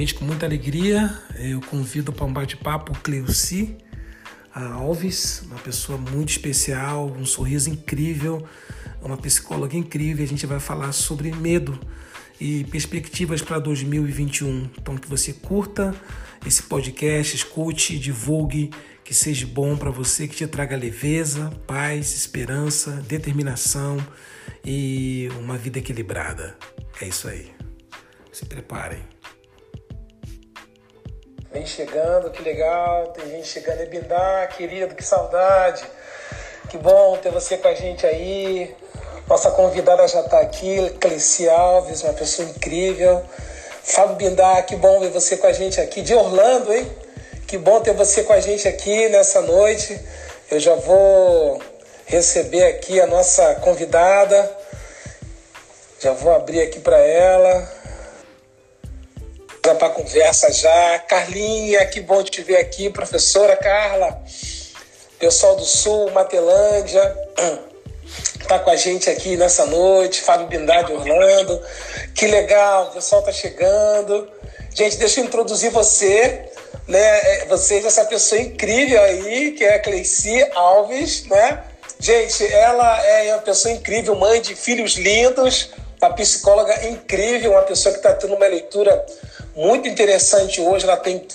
Gente, com muita alegria, eu convido para um bate-papo Cleuci Alves, uma pessoa muito especial, um sorriso incrível, uma psicóloga incrível. A gente vai falar sobre medo e perspectivas para 2021. Então, que você curta esse podcast, escute, divulgue, que seja bom para você, que te traga leveza, paz, esperança, determinação e uma vida equilibrada. É isso aí. Se preparem. Vem chegando, que legal. Tem gente chegando. Ebindá, querido, que saudade. Que bom ter você com a gente aí. Nossa convidada já está aqui, Cleci Alves, uma pessoa incrível. Fábio Bindá, que bom ver você com a gente aqui. De Orlando, hein? Que bom ter você com a gente aqui nessa noite. Eu já vou receber aqui a nossa convidada. Já vou abrir aqui para ela para a conversa já. Carlinha, que bom te ver aqui, professora Carla. Pessoal do Sul, Matelândia, tá com a gente aqui nessa noite. Fábio Bindade Orlando. Que legal, o pessoal tá chegando. Gente, deixa eu introduzir você, né? É, você, essa pessoa incrível aí, que é a Cleici Alves, né? Gente, ela é uma pessoa incrível, mãe de filhos lindos, uma psicóloga incrível, uma pessoa que está tendo uma leitura muito interessante hoje. Ela tem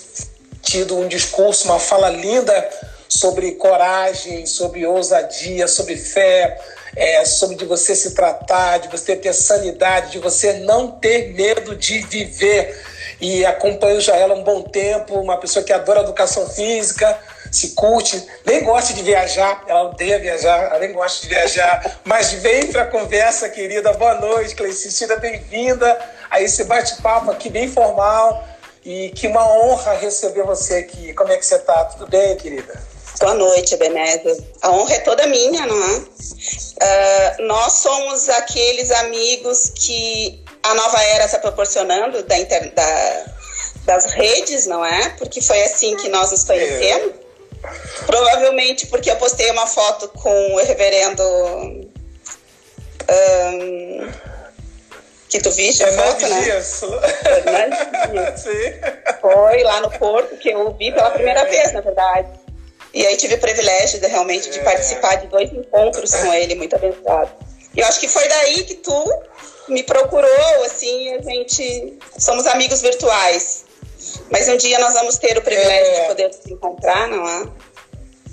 tido um discurso, uma fala linda sobre coragem, sobre ousadia, sobre fé, é, sobre de você se tratar, de você ter sanidade, de você não ter medo de viver. E acompanho já ela um bom tempo, uma pessoa que adora educação física, se curte, nem gosta de viajar, ela odeia viajar, ela nem gosta de viajar, mas vem para a conversa, querida. Boa noite, Cleici, seja bem-vinda a esse bate-papo aqui bem formal e que uma honra receber você aqui. Como é que você está? Tudo bem, querida? Boa noite, Ebenezer. A honra é toda minha, não é? Uh, nós somos aqueles amigos que a nova era está proporcionando da, inter, da, das redes, não é? Porque foi assim que nós nos conhecemos. É. Provavelmente porque eu postei uma foto com o reverendo. Um, que tu viste a foto, né? Dias. Foi lá no Porto que eu vi pela primeira é. vez, na verdade. E aí tive o privilégio de, realmente de é. participar de dois encontros com ele, muito abençoado. E eu acho que foi daí que tu me procurou, assim, a gente somos amigos virtuais. Mas um dia nós vamos ter o privilégio é. de poder se encontrar, não é?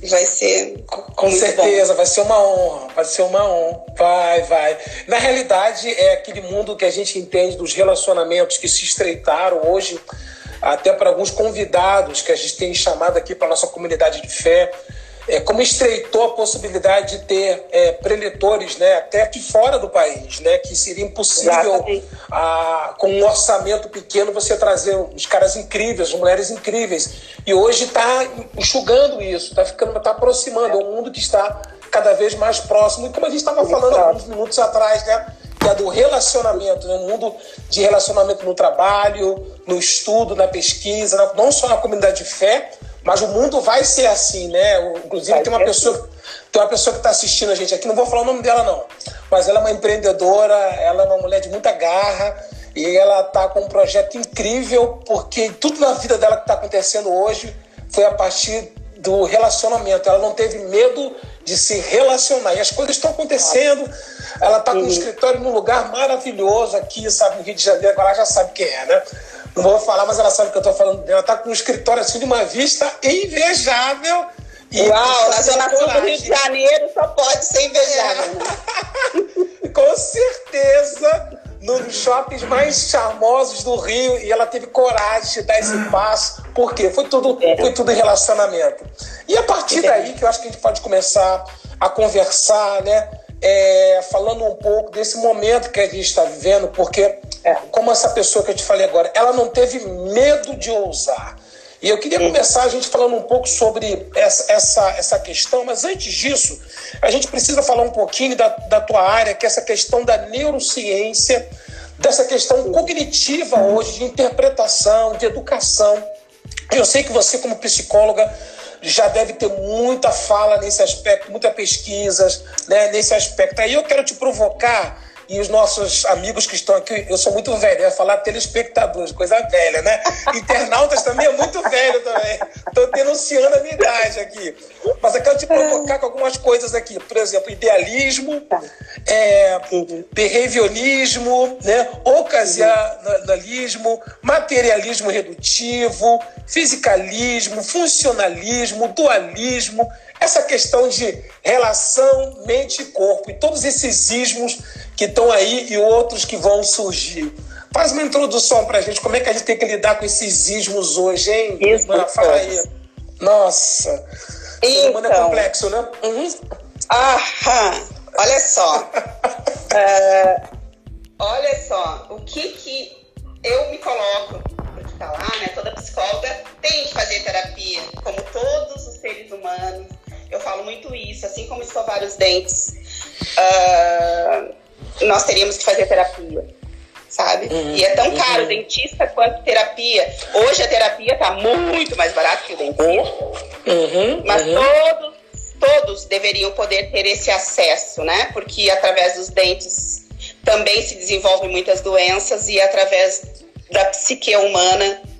Vai ser. Com certeza, bom. vai ser uma honra, vai ser uma honra. Vai, vai. Na realidade, é aquele mundo que a gente entende dos relacionamentos que se estreitaram hoje, até para alguns convidados que a gente tem chamado aqui para nossa comunidade de fé é, como estreitou a possibilidade de ter é, preletores né, até aqui fora do país, né, que seria impossível, a, com um orçamento pequeno, você trazer os caras incríveis, as mulheres incríveis. E hoje está enxugando isso, está ficando, está aproximando, é um mundo que está cada vez mais próximo. E como a gente estava falando alguns minutos atrás, né, que é do relacionamento, né, no mundo de relacionamento no trabalho, no estudo, na pesquisa, não só na comunidade de fé, mas o mundo vai ser assim, né? Inclusive tem uma pessoa, tem uma pessoa que está assistindo a gente aqui, não vou falar o nome dela não, mas ela é uma empreendedora, ela é uma mulher de muita garra e ela está com um projeto incrível porque tudo na vida dela que está acontecendo hoje foi a partir do relacionamento. Ela não teve medo de se relacionar e as coisas estão acontecendo. Ela está com um escritório num lugar maravilhoso aqui, sabe, no Rio de Janeiro. Agora ela já sabe quem é, né? Não vou falar, mas ela sabe que eu estou falando dela. Está com um escritório assim de uma vista invejável. E Uau, na Zona Sul do Rio de Janeiro só pode ser invejável. Né? com certeza, nos shoppings mais charmosos do Rio. E ela teve coragem de dar esse passo. Por quê? Foi tudo, é. foi tudo em relacionamento. E a partir é. daí que eu acho que a gente pode começar a conversar, né? É, falando um pouco desse momento que a gente está vivendo, porque é, como essa pessoa que eu te falei agora, ela não teve medo de ousar. E eu queria começar a gente falando um pouco sobre essa, essa, essa questão, mas antes disso, a gente precisa falar um pouquinho da, da tua área, que é essa questão da neurociência, dessa questão cognitiva hoje, de interpretação, de educação. Eu sei que você, como psicóloga, já deve ter muita fala nesse aspecto, muita pesquisa né, nesse aspecto. Aí eu quero te provocar e os nossos amigos que estão aqui, eu sou muito velho, eu ia falar telespectadores, coisa velha, né? Internautas também é muito velho também. Estou denunciando a minha idade aqui. Mas eu quero te provocar com algumas coisas aqui. Por exemplo, idealismo, é, behaviorismo, né? ocasionalismo, materialismo redutivo, fisicalismo, funcionalismo, dualismo, essa questão de relação mente e corpo e todos esses ismos que estão aí e outros que vão surgir. Faz uma introdução para a gente, como é que a gente tem que lidar com esses ismos hoje, hein? Isso, fala aí. Nossa, então, humano é complexo, né? Uhum. Aham, olha só. uh, olha só, o que que eu me coloco para te falar, né? Toda psicóloga tem que fazer terapia, como todos os seres humanos eu falo muito isso, assim como escovar os dentes, uh, nós teríamos que fazer terapia, sabe? Uhum, e é tão caro uhum. dentista quanto terapia. Hoje a terapia está muito mais barata que o dentista, uhum, mas uhum. todos, todos deveriam poder ter esse acesso, né? Porque através dos dentes também se desenvolvem muitas doenças e através da psique humana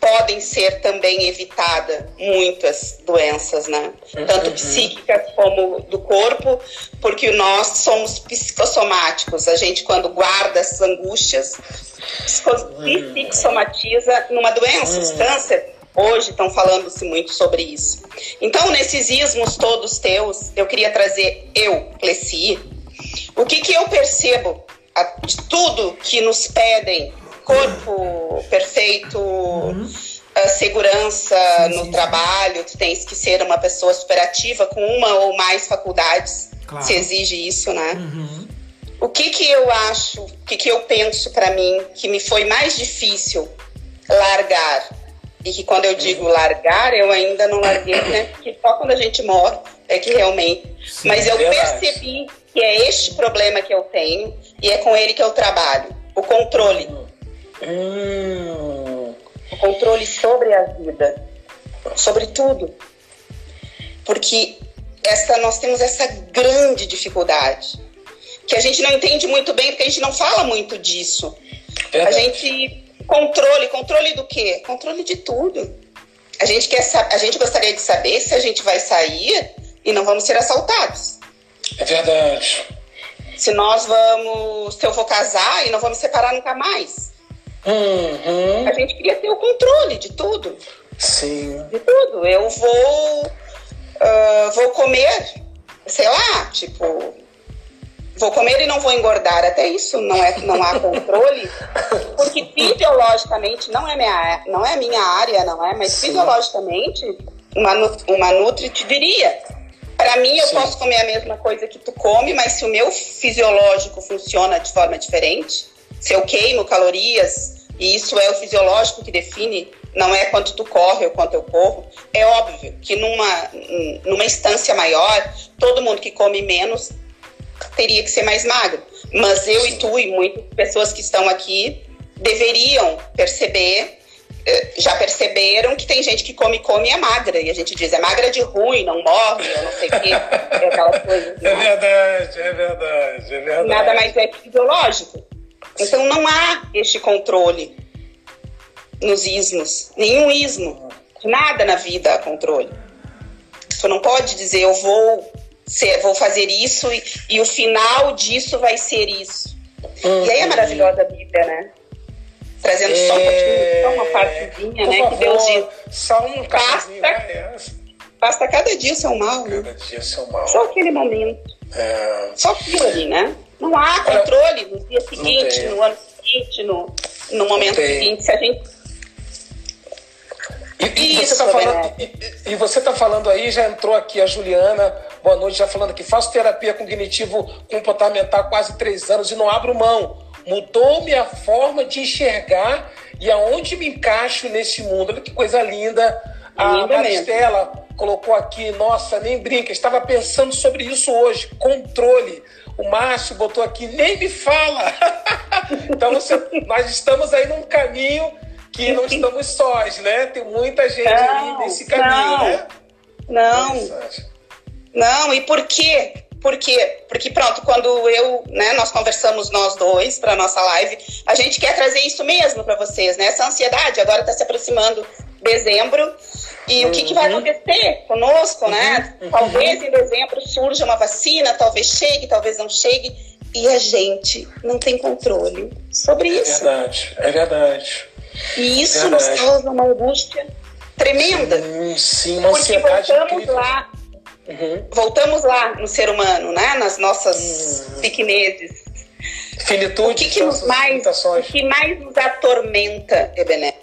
podem ser também evitadas muitas doenças, né? Tanto uhum. psíquicas como do corpo, porque nós somos psicossomáticos. A gente, quando guarda essas angústias, uhum. psicossomatiza numa doença, os uhum. câncer. Hoje estão falando-se muito sobre isso. Então, nesses ismos todos teus, eu queria trazer eu, Cleci, o que, que eu percebo de tudo que nos pedem corpo perfeito, uhum. segurança sim, no sim, trabalho, tu tens que ser uma pessoa superativa com uma ou mais faculdades, claro. se exige isso, né? Uhum. O que que eu acho, o que que eu penso para mim que me foi mais difícil largar? E que quando eu digo uhum. largar, eu ainda não larguei, né? Porque só quando a gente morre é que realmente. Sim, Mas eu verdade. percebi que é este problema que eu tenho e é com ele que eu trabalho. O controle. Hum. O controle sobre a vida, sobre tudo. Porque essa, nós temos essa grande dificuldade, que a gente não entende muito bem, porque a gente não fala muito disso. É. A gente. Controle, controle do quê? Controle de tudo. A gente, quer, a gente gostaria de saber se a gente vai sair e não vamos ser assaltados. É verdade. Se nós vamos. Se eu vou casar e não vamos separar nunca mais. Uhum. A gente queria ter o controle de tudo. Sim. De tudo. Eu vou, uh, vou comer, sei lá, tipo, vou comer e não vou engordar. Até isso não é, não há controle, porque fisiologicamente não é minha, não é minha área, não é, mas Sim. fisiologicamente uma uma nutri te diria. Para mim, eu Sim. posso comer a mesma coisa que tu come, mas se o meu fisiológico funciona de forma diferente, se eu queimo calorias e isso é o fisiológico que define, não é quanto tu corre ou quanto eu corro. É óbvio que numa, numa instância maior, todo mundo que come menos teria que ser mais magro. Mas eu e tu e muitas pessoas que estão aqui deveriam perceber, eh, já perceberam que tem gente que come, come e é magra. E a gente diz, é magra de ruim, não morre, eu não sei o quê. É aquelas coisas. É verdade, é verdade, é verdade. Nada mais é fisiológico. Então não há este controle nos ismos, nenhum ismo, nada na vida há controle. Você não pode dizer eu vou ser, vou fazer isso e, e, o final disso vai ser isso. Uhum. E aí é maravilhosa a Bíblia, né? Trazendo é... só um pouquinho, só uma partezinha, Por né? Favor, que Deus diz. Só um basta, né? basta cada dia o seu mal, né? Cada dia o seu mal. Só aquele momento. É... Só aquilo ali, né? Não há controle no dia seguinte, no ano seguinte, no, no momento seguinte. Se a gente e, e, Isso, você tá falando, e, e, você está falando aí, já entrou aqui a Juliana, boa noite, já falando que faço terapia cognitivo comportamental há quase três anos e não abro mão. Mudou minha forma de enxergar e aonde me encaixo nesse mundo. Olha que coisa linda. A Maristela colocou aqui, nossa, nem brinca, estava pensando sobre isso hoje. Controle. O Márcio botou aqui, nem me fala. então você, nós estamos aí num caminho que não estamos sós, né? Tem muita gente não, nesse caminho, não, né? Não. Não, e por quê? Por quê? Porque, pronto, quando eu, né, nós conversamos nós dois para nossa live, a gente quer trazer isso mesmo para vocês, né? Essa ansiedade agora está se aproximando dezembro. E uhum. o que, que, vai uhum. acontecer conosco, né? Uhum. Talvez em dezembro surja uma vacina, talvez chegue, talvez não chegue. E a gente não tem controle sobre é isso. É verdade, é verdade. E isso verdade. nos causa uma angústia tremenda. Sim, sim uma porque voltamos incrível. lá, uhum. voltamos lá no ser humano, né? Nas nossas uhum. pequenezes. Finitude, o que, que nos mais, o que mais nos atormenta, Ebené?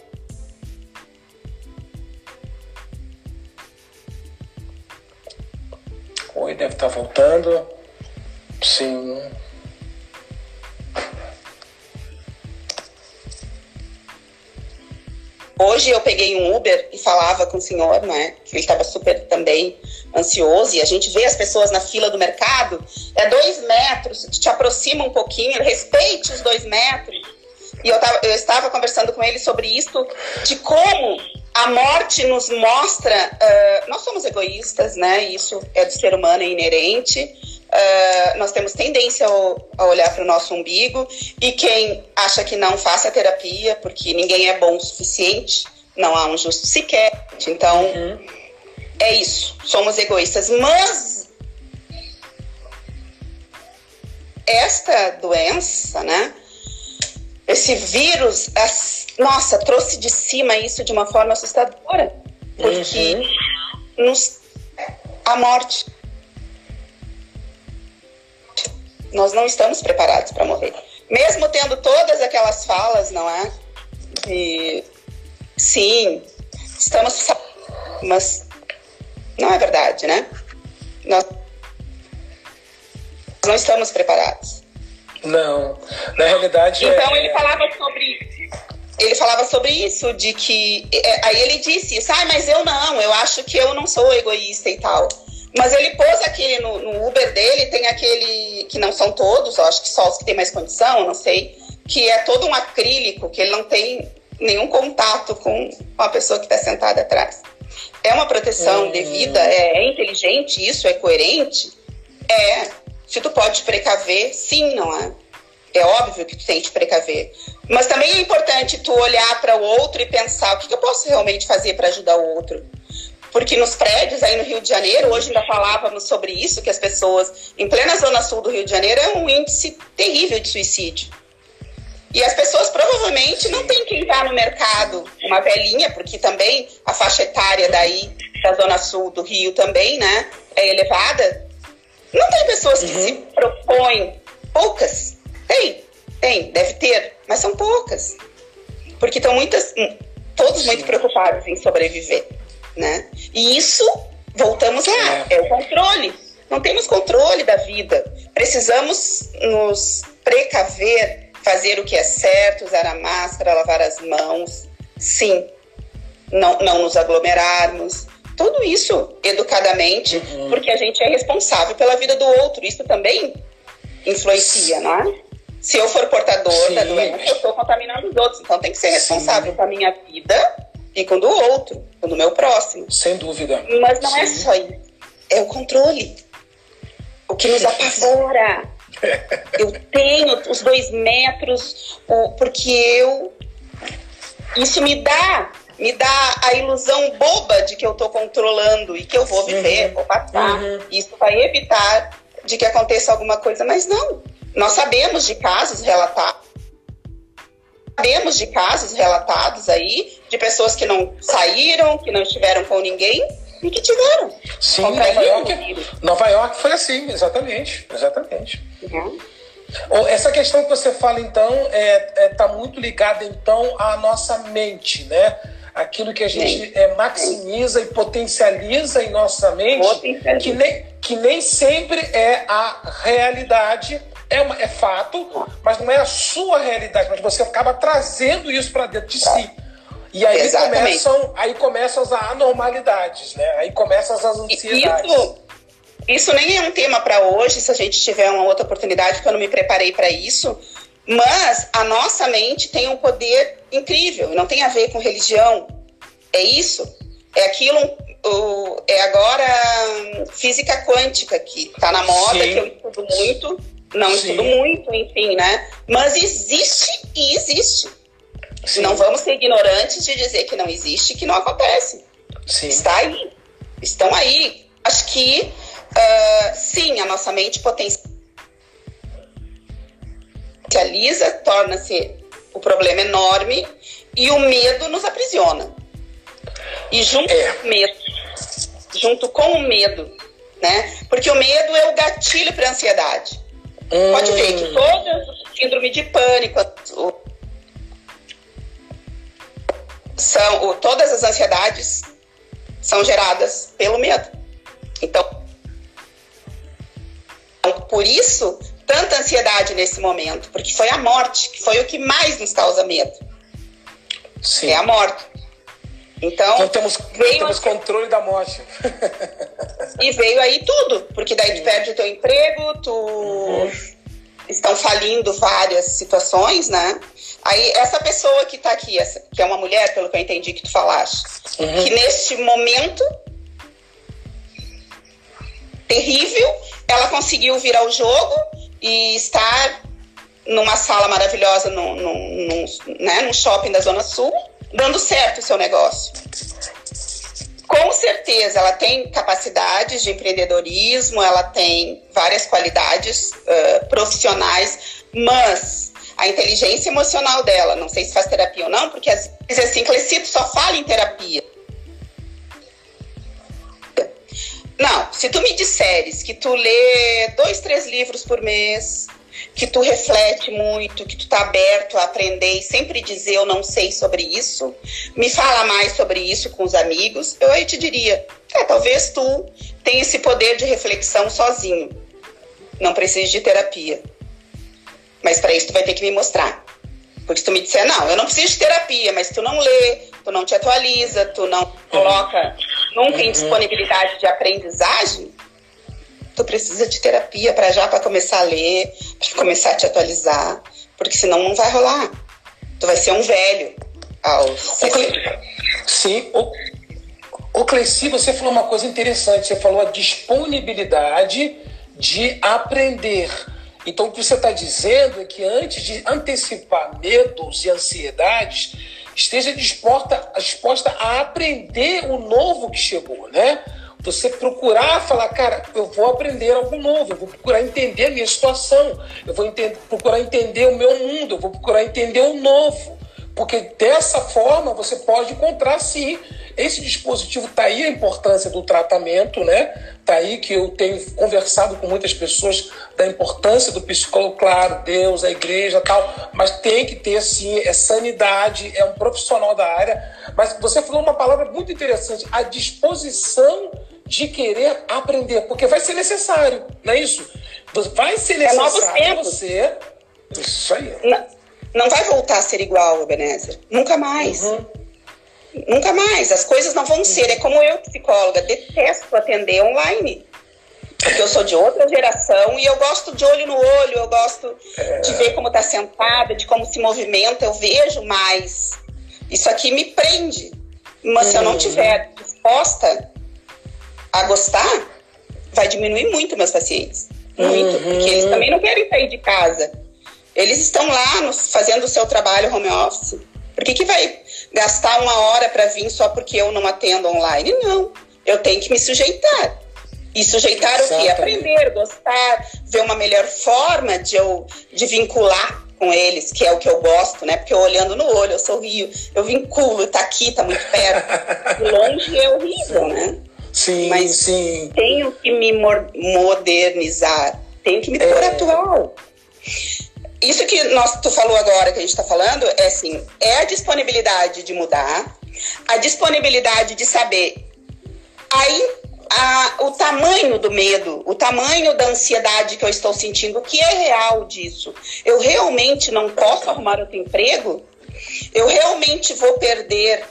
Oi, deve estar voltando. Sim. Hoje eu peguei um Uber e falava com o senhor, né? Que ele estava super também ansioso e a gente vê as pessoas na fila do mercado, é dois metros, te aproxima um pouquinho, respeite os dois metros. E eu, tava, eu estava conversando com ele sobre isso, de como a morte nos mostra, uh, nós somos egoístas, né? Isso é do ser humano, é inerente. Uh, nós temos tendência ao, a olhar para o nosso umbigo e quem acha que não faça terapia porque ninguém é bom o suficiente, não há um justo sequer. Então uhum. é isso, somos egoístas. Mas esta doença, né? Esse vírus, nossa, trouxe de cima isso de uma forma assustadora, porque uhum. nos a morte nós não estamos preparados para morrer. Mesmo tendo todas aquelas falas, não é? E sim, estamos mas não é verdade, né? Nós não estamos preparados. Não, na realidade. Então é... ele falava sobre ele falava sobre isso, de que. É, aí ele disse isso, ah, mas eu não, eu acho que eu não sou egoísta e tal. Mas ele pôs aquele no, no, Uber dele, tem aquele que não são todos, eu acho que só os que têm mais condição, não sei, que é todo um acrílico, que ele não tem nenhum contato com a pessoa que está sentada atrás. É uma proteção hum. devida, é, é inteligente isso, é coerente? É. Se tu pode precaver, sim, não é? É óbvio que tu tem que precaver. Mas também é importante tu olhar para o outro e pensar o que, que eu posso realmente fazer para ajudar o outro porque nos prédios aí no Rio de Janeiro, hoje ainda falávamos sobre isso, que as pessoas, em plena zona sul do Rio de Janeiro, é um índice terrível de suicídio. E as pessoas provavelmente não têm quem vá no mercado, uma velhinha, porque também a faixa etária daí, da zona sul do Rio também, né, é elevada. Não tem pessoas que uhum. se propõem, poucas, tem, tem, deve ter, mas são poucas. Porque estão muitas, todos muito preocupados em sobreviver né? E isso, voltamos lá, é. é o controle. Não temos controle da vida. Precisamos nos precaver, fazer o que é certo, usar a máscara, lavar as mãos, sim. Não, não nos aglomerarmos. Tudo isso educadamente, uhum. porque a gente é responsável pela vida do outro. Isso também influencia, não é? Se eu for portador sim. da doença, eu estou contaminando os outros. Então tem que ser responsável sim. com a minha vida e com do outro, com do meu próximo. Sem dúvida. Mas não é Sim. é só isso. É o controle. O que nos apavora. eu tenho os dois metros, porque eu. Isso me dá, me dá a ilusão boba de que eu estou controlando e que eu vou viver, uhum. vou passar. Uhum. Isso vai evitar de que aconteça alguma coisa, mas não. Nós sabemos de casos relatados Sabemos de casos relatados aí de pessoas que não saíram, que não estiveram com ninguém e que tiveram. Sim, Nova York, Nova York foi assim, exatamente, exatamente. Uhum. Essa questão que você fala, então, está é, é, tá muito ligada, então, à nossa mente, né? Aquilo que a gente é, maximiza e potencializa em nossa mente, que nem, que nem sempre é a realidade é, uma, é fato, mas não é a sua realidade, mas você acaba trazendo isso para dentro de si. E aí começam, aí começam as anormalidades, né? Aí começam as ansiedades. Isso, isso nem é um tema para hoje, se a gente tiver uma outra oportunidade, porque eu não me preparei para isso. Mas a nossa mente tem um poder incrível, não tem a ver com religião. É isso. É aquilo o, é agora física quântica, que está na moda, Sim. que eu estudo muito, não Sim. estudo muito, enfim, né? Mas existe e existe. Sim. Não vamos ser ignorantes de dizer que não existe, que não acontece. Sim. Está aí. Estão aí. Acho que, uh, sim, a nossa mente potencializa, torna-se o problema enorme e o medo nos aprisiona. E junto é. com o medo, junto com o medo, né? Porque o medo é o gatilho para a ansiedade. Hum. Pode ver que toda síndrome de pânico, são, todas as ansiedades são geradas pelo medo. Então, por isso, tanta ansiedade nesse momento, porque foi a morte, que foi o que mais nos causa medo. Sim. É a morte. Então, então temos, temos controle da morte. e veio aí tudo, porque daí tu perde o teu emprego, tu uhum. estão falindo várias situações, né? Aí essa pessoa que tá aqui, essa, que é uma mulher, pelo que eu entendi que tu falaste, uhum. que neste momento terrível, ela conseguiu virar o jogo e estar numa sala maravilhosa num, num, né, num shopping da Zona Sul, dando certo o seu negócio. Com certeza, ela tem capacidades de empreendedorismo, ela tem várias qualidades uh, profissionais, mas a inteligência emocional dela, não sei se faz terapia ou não, porque às vezes assim, Clecito só fala em terapia. Não, se tu me disseres que tu lê dois, três livros por mês, que tu reflete muito, que tu tá aberto a aprender e sempre dizer eu não sei sobre isso, me fala mais sobre isso com os amigos, eu aí te diria, é, talvez tu tenha esse poder de reflexão sozinho, não precise de terapia. Mas para isso tu vai ter que me mostrar. Porque se tu me disser, não, eu não preciso de terapia, mas tu não lê, tu não te atualiza, tu não coloca nunca em disponibilidade de aprendizagem, tu precisa de terapia para já para começar a ler, para começar a te atualizar, porque senão não vai rolar. Tu vai ser um velho aos Sim, o, o Cleci, você falou uma coisa interessante, você falou a disponibilidade de aprender. Então, o que você está dizendo é que antes de antecipar medos e ansiedades, esteja disposta, disposta a aprender o novo que chegou, né? Você procurar falar, cara, eu vou aprender algo novo, eu vou procurar entender a minha situação, eu vou entender, procurar entender o meu mundo, eu vou procurar entender o novo. Porque dessa forma você pode encontrar sim. Esse dispositivo está aí a importância do tratamento, né? Está aí que eu tenho conversado com muitas pessoas da importância do psicólogo, claro, Deus, a igreja tal, mas tem que ter sim, é sanidade, é um profissional da área. Mas você falou uma palavra muito interessante, a disposição de querer aprender, porque vai ser necessário, não é isso? Vai ser é necessário é você. Isso aí. Não, não, vai voltar a ser igual, Ebenezer. Nunca mais. Uhum. Nunca mais. As coisas não vão uhum. ser. É como eu, psicóloga, detesto atender online. Porque eu sou de outra geração e eu gosto de olho no olho, eu gosto é. de ver como está sentada, de como se movimenta, eu vejo mais. Isso aqui me prende. Mas uhum. se eu não uhum. tiver disposta a gostar, vai diminuir muito meus pacientes. Muito. Uhum. Porque eles também não querem sair de casa. Eles estão lá fazendo o seu trabalho home office. Por que, que vai gastar uma hora para vir só porque eu não atendo online? Não. Eu tenho que me sujeitar. E sujeitar Exatamente. o quê? Aprender, gostar, ver uma melhor forma de eu de vincular com eles, que é o que eu gosto, né? Porque eu olhando no olho, eu sorrio, eu vinculo, tá aqui, tá muito perto. Longe é horrível, né? Sim, Mas sim. tenho que me modernizar, tenho que me pôr é... atual. Isso que nós, tu falou agora, que a gente está falando, é assim, é a disponibilidade de mudar, a disponibilidade de saber aí a, o tamanho do medo, o tamanho da ansiedade que eu estou sentindo, o que é real disso. Eu realmente não posso arrumar outro emprego? Eu realmente vou perder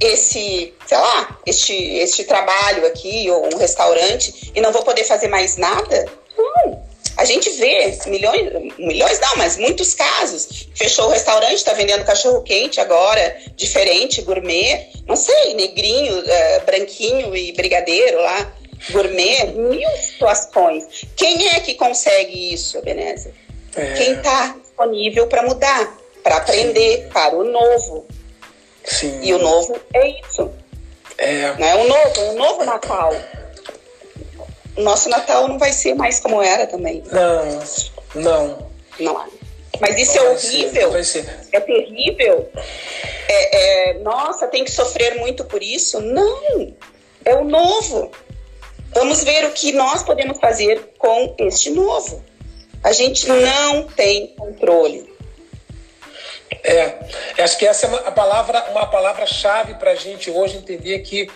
esse, sei lá, este, este trabalho aqui ou um restaurante e não vou poder fazer mais nada? Não. A gente vê milhões, milhões não, mas muitos casos. Fechou o restaurante, está vendendo cachorro quente agora, diferente, gourmet, não sei, negrinho, uh, branquinho e brigadeiro lá, gourmet, mil situações. Quem é que consegue isso, Ebenezer? É. Quem está disponível para mudar, para aprender, Sim. para o novo. Sim. E o novo é isso. É. Né? O novo, o novo Natal. Nosso Natal não vai ser mais como era também. Não, não. Não Mas isso não é horrível. Ser, é terrível. É, é, nossa, tem que sofrer muito por isso? Não. É o novo. Vamos ver o que nós podemos fazer com este novo. A gente não tem controle. É, acho que essa é uma palavra, uma palavra-chave para a gente hoje entender que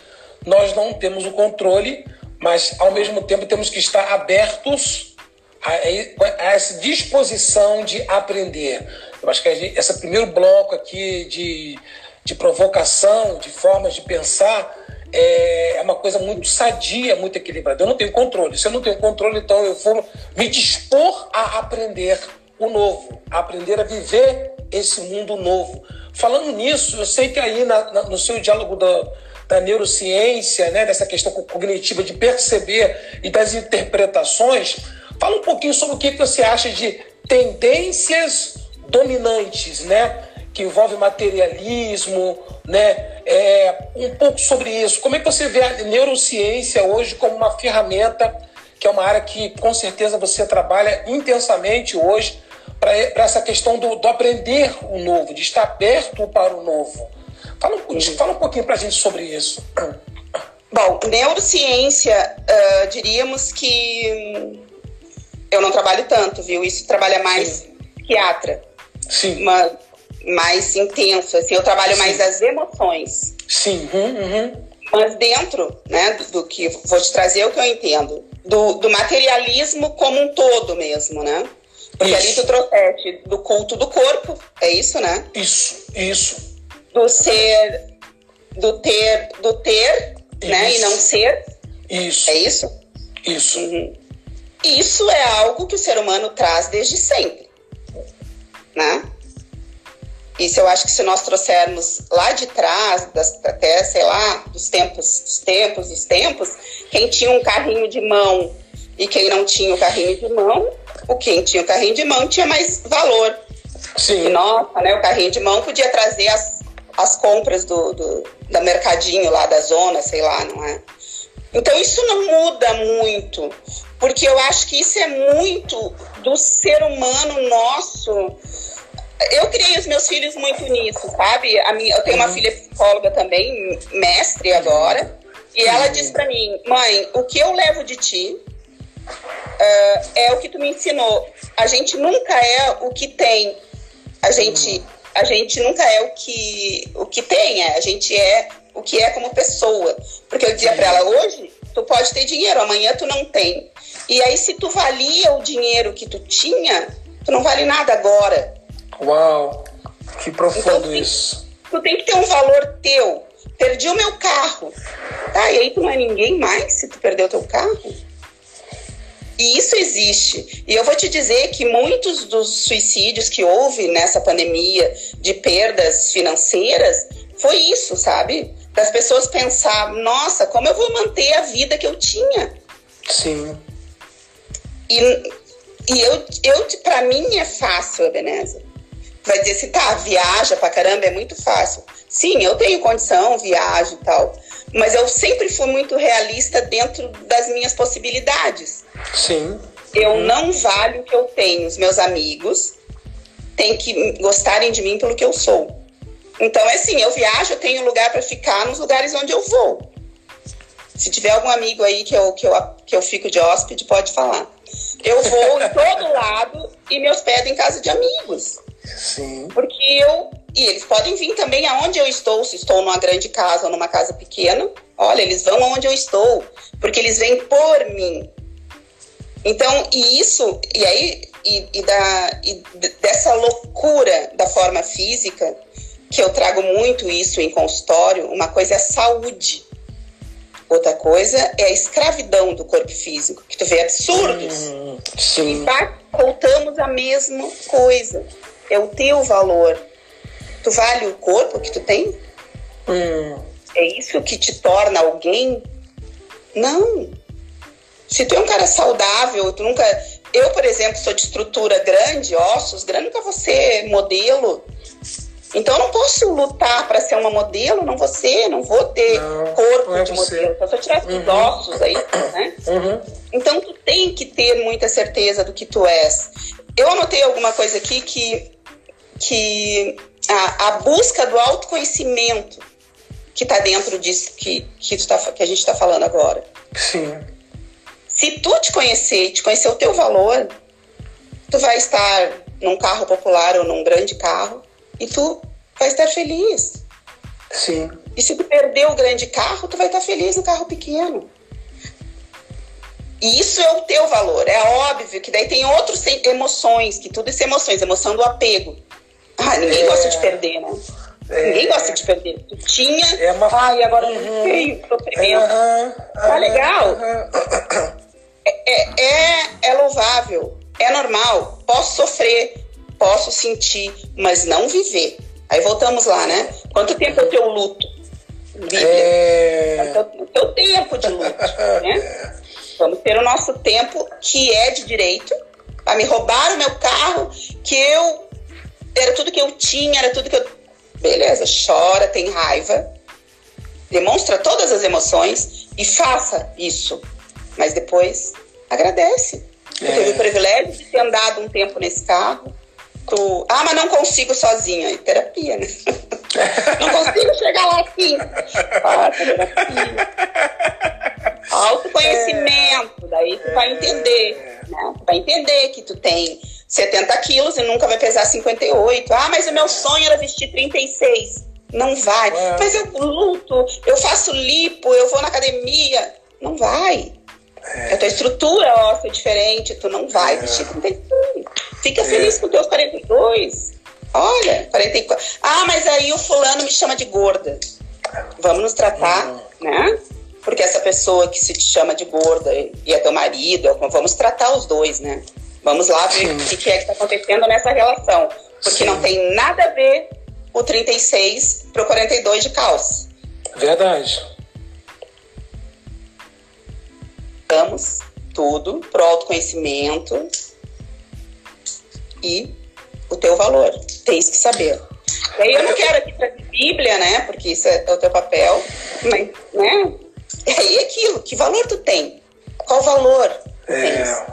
nós não temos o controle, mas ao mesmo tempo temos que estar abertos a, a essa disposição de aprender. Eu acho que gente, esse primeiro bloco aqui de, de provocação, de formas de pensar, é, é uma coisa muito sadia, muito equilibrada. Eu não tenho controle. Se eu não tenho controle, então eu vou me dispor a aprender o novo, a aprender a viver esse mundo novo. Falando nisso, eu sei que aí na, na, no seu diálogo da, da neurociência, né, dessa questão cognitiva de perceber e das interpretações, fala um pouquinho sobre o que você acha de tendências dominantes, né, que envolve materialismo, né, é, um pouco sobre isso. Como é que você vê a neurociência hoje como uma ferramenta que é uma área que com certeza você trabalha intensamente hoje para essa questão do, do, aprender o novo, de estar aberto para o novo. Fala, um, fala um pouquinho para a gente sobre isso. Bom, neurociência, uh, diríamos que eu não trabalho tanto, viu? Isso trabalha mais Sim. psiquiatra. Sim. Uma, mais intenso, assim, eu trabalho Sim. mais as emoções. Sim. Uhum, uhum. Mas dentro, né, do, do, que vou te trazer o que eu entendo, do, do materialismo como um todo mesmo, né? Porque isso. ali tu trouxeste do culto do corpo, é isso, né? Isso, isso. Do ser, do ter, do ter, isso. né? E não ser. Isso. É isso? Isso. Uhum. Isso é algo que o ser humano traz desde sempre, né? Isso eu acho que se nós trouxermos lá de trás, das, até, sei lá, dos tempos, dos tempos, dos tempos, quem tinha um carrinho de mão e quem não tinha o carrinho de mão, o quem tinha o carrinho de mão tinha mais valor. Sim. E, nossa, né, o carrinho de mão podia trazer as, as compras do, do, da mercadinho lá da zona, sei lá, não é? Então isso não muda muito, porque eu acho que isso é muito do ser humano nosso. Eu criei os meus filhos muito nisso, sabe? A minha, eu tenho uma uhum. filha psicóloga também, mestre agora, e ela diz para mim, mãe, o que eu levo de ti uh, é o que tu me ensinou. A gente nunca é o que tem. A gente, a gente nunca é o que, o que tem, é. a gente é o que é como pessoa. Porque eu dizia para ela, hoje tu pode ter dinheiro, amanhã tu não tem. E aí, se tu valia o dinheiro que tu tinha, tu não vale nada agora. Uau, que profundo então, isso. Tu tem que ter um valor teu. Perdi o meu carro. Tá, e aí tu não é ninguém mais se tu perdeu o teu carro? E isso existe. E eu vou te dizer que muitos dos suicídios que houve nessa pandemia de perdas financeiras foi isso, sabe? Das pessoas pensar, nossa, como eu vou manter a vida que eu tinha? Sim. E, e eu, eu para mim é fácil, Ebenezer. Vai dizer assim, tá, viaja pra caramba, é muito fácil. Sim, eu tenho condição, viajo e tal mas eu sempre fui muito realista dentro das minhas possibilidades. Sim. Eu não valho o que eu tenho. Os meus amigos têm que gostarem de mim pelo que eu sou. Então, é assim, eu viajo, eu tenho lugar para ficar nos lugares onde eu vou. Se tiver algum amigo aí que eu, que eu, que eu fico de hóspede, pode falar. Eu vou em todo lado e me hospedo em casa de amigos. Sim. Porque eu e eles podem vir também aonde eu estou, se estou numa grande casa ou numa casa pequena. Olha, eles vão aonde eu estou, porque eles vêm por mim. Então, e isso, e aí, e, e, da, e dessa loucura da forma física, que eu trago muito isso em consultório, uma coisa é saúde. Outra coisa é a escravidão do corpo físico, que tu vê absurdos. Hum, sim. E voltamos à mesma coisa. É o teu valor. Tu vale o corpo que tu tem? Hum. É isso que te torna alguém? Não. Se tu é um cara saudável, tu nunca. Eu, por exemplo, sou de estrutura grande, ossos grandes, nunca vou ser modelo. Então eu não posso lutar para ser uma modelo, não vou ser, não vou ter não, corpo não é de você. modelo. Só se eu tivesse uhum. os ossos aí, né? Uhum. Então tu tem que ter muita certeza do que tu és. Eu anotei alguma coisa aqui que, que a, a busca do autoconhecimento que está dentro disso que, que, tu tá, que a gente está falando agora. Sim. Se tu te conhecer, te conhecer o teu valor, tu vai estar num carro popular ou num grande carro e tu vai estar feliz. Sim. E se tu perder o grande carro, tu vai estar feliz no carro pequeno. E isso é o teu valor. É óbvio que daí tem outras emoções, que tudo isso é emoções, emoção do apego. Ah, ninguém é... gosta de perder, né? É... Ninguém gosta de perder. Tu tinha, é uma... ai, agora não uhum. sei, sofrimento. Uhum. Tá legal. Uhum. É, é, é louvável, é normal. Posso sofrer, posso sentir, mas não viver. Aí voltamos lá, né? Quanto tempo é o teu luto? Bíblia. É... O teu tempo de luto, né? Vamos ter o nosso tempo, que é de direito, para me roubar o meu carro, que eu. Era tudo que eu tinha, era tudo que eu. Beleza, chora, tem raiva, demonstra todas as emoções e faça isso. Mas depois agradece. Eu é. tive o privilégio de ter andado um tempo nesse carro, Tu, ah, mas não consigo sozinha. E terapia, né? não consigo chegar lá assim. Ah, terapia. Autoconhecimento, daí tu vai entender, né? Tu vai entender que tu tem 70 quilos e nunca vai pesar 58. Ah, mas o meu sonho era vestir 36. Não vai. É. Mas eu luto, eu faço lipo, eu vou na academia. Não vai. É. A tua estrutura óssea é diferente, tu não vai é. vestir 36. Fica é. feliz com teus 42. Olha, 44. Ah, mas aí o fulano me chama de gorda. Vamos nos tratar, né? Porque essa pessoa que se te chama de gorda e é teu marido, vamos tratar os dois, né? Vamos lá ver Sim. o que é que está acontecendo nessa relação. Porque Sim. não tem nada a ver o 36 pro 42 de calça. Verdade. Damos tudo pro autoconhecimento e o teu valor. Tens que saber. E aí eu não quero aqui trazer Bíblia, né? Porque isso é, o teu papel, mas, né? E aí é aquilo, que valor tu tem? Qual valor? É,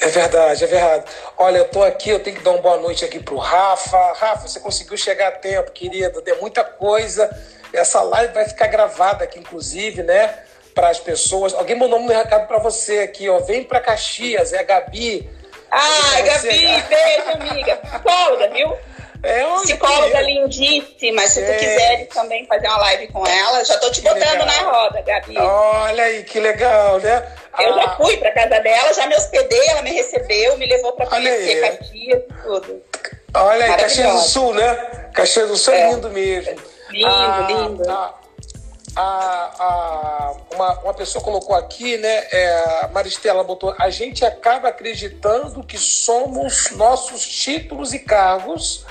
é verdade, é verdade. Olha, eu tô aqui, eu tenho que dar uma boa noite aqui pro Rafa. Rafa, você conseguiu chegar a tempo, querido. Tem muita coisa. Essa live vai ficar gravada aqui, inclusive, né? Para as pessoas. Alguém mandou um recado para você aqui, ó. Vem para Caxias, é a Gabi. Ah, Gabi, beijo, amiga. Psicóloga, viu? É Psicóloga lindíssima. Se tu quiser também fazer uma live com ela, já tô te que botando legal. na roda, Gabi. Olha aí, que legal, né? Eu ah. já fui pra casa dela, já me hospedei, ela me recebeu, me levou pra conhecer Caxias e tudo. Olha aí, Caxias do Sul, né? Caxias do Sul é, é lindo mesmo. Lindo, ah, lindo. Ah, a, a, uma, uma pessoa colocou aqui, né? É, a Maristela botou: a gente acaba acreditando que somos nossos títulos e cargos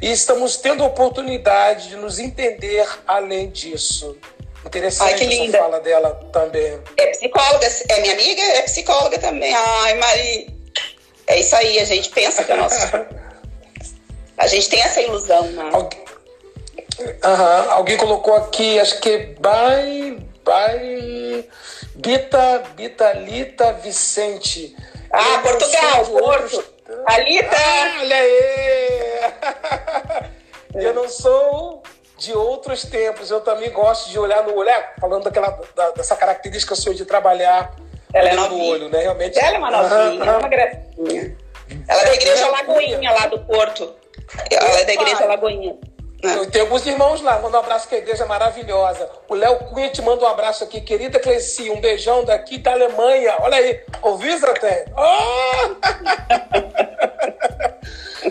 e estamos tendo a oportunidade de nos entender além disso. Interessante Ai, que linda. essa fala dela também. É psicóloga, é minha amiga, é psicóloga também. Ai, Mari. É isso aí, a gente pensa que é nosso. a gente tem essa ilusão, né? Alguém Uhum. Alguém colocou aqui, acho que by, by Bita, Bitalita Vicente. Ah, Portugal, Porto. Outros... Alita! Ah, olha aí! eu não sou de outros tempos, eu também gosto de olhar no olho, é, falando daquela, da, dessa característica sua de trabalhar ela é no olho, né? Realmente. Ela é uma novinha, uhum. uma gracinha. Ela é da igreja Lagoinha, lá do Porto. Ela é da igreja Lagoinha. É. Eu tenho alguns irmãos lá, manda um abraço que a igreja é maravilhosa. O Léo Cunha te manda um abraço aqui, querida Cleci, um beijão daqui da Alemanha. Olha aí, ouviu, até? Oh!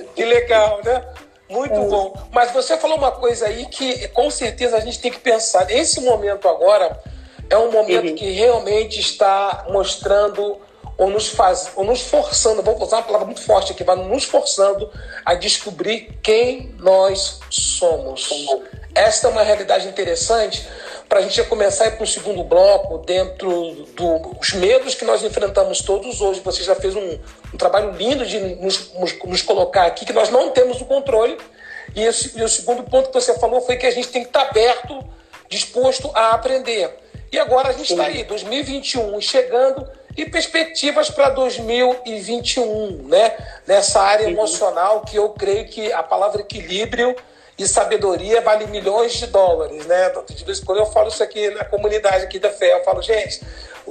que legal, né? Muito é. bom. Mas você falou uma coisa aí que com certeza a gente tem que pensar. Nesse momento agora, é um momento uhum. que realmente está mostrando ou nos faz, ou nos forçando, vou usar uma palavra muito forte aqui, vai nos forçando a descobrir quem nós somos. Esta é uma realidade interessante para a gente começar a ir para o segundo bloco, dentro dos medos que nós enfrentamos todos hoje. Você já fez um, um trabalho lindo de nos, nos, nos, colocar aqui, que nós não temos o controle. E, esse, e o segundo ponto que você falou foi que a gente tem que estar aberto, disposto a aprender. E agora a gente está aí, 2021, chegando e perspectivas para 2021, né? Nessa área emocional que eu creio que a palavra equilíbrio e sabedoria vale milhões de dólares, né? De vez em quando eu falo isso aqui na comunidade aqui da fé, eu falo, gente,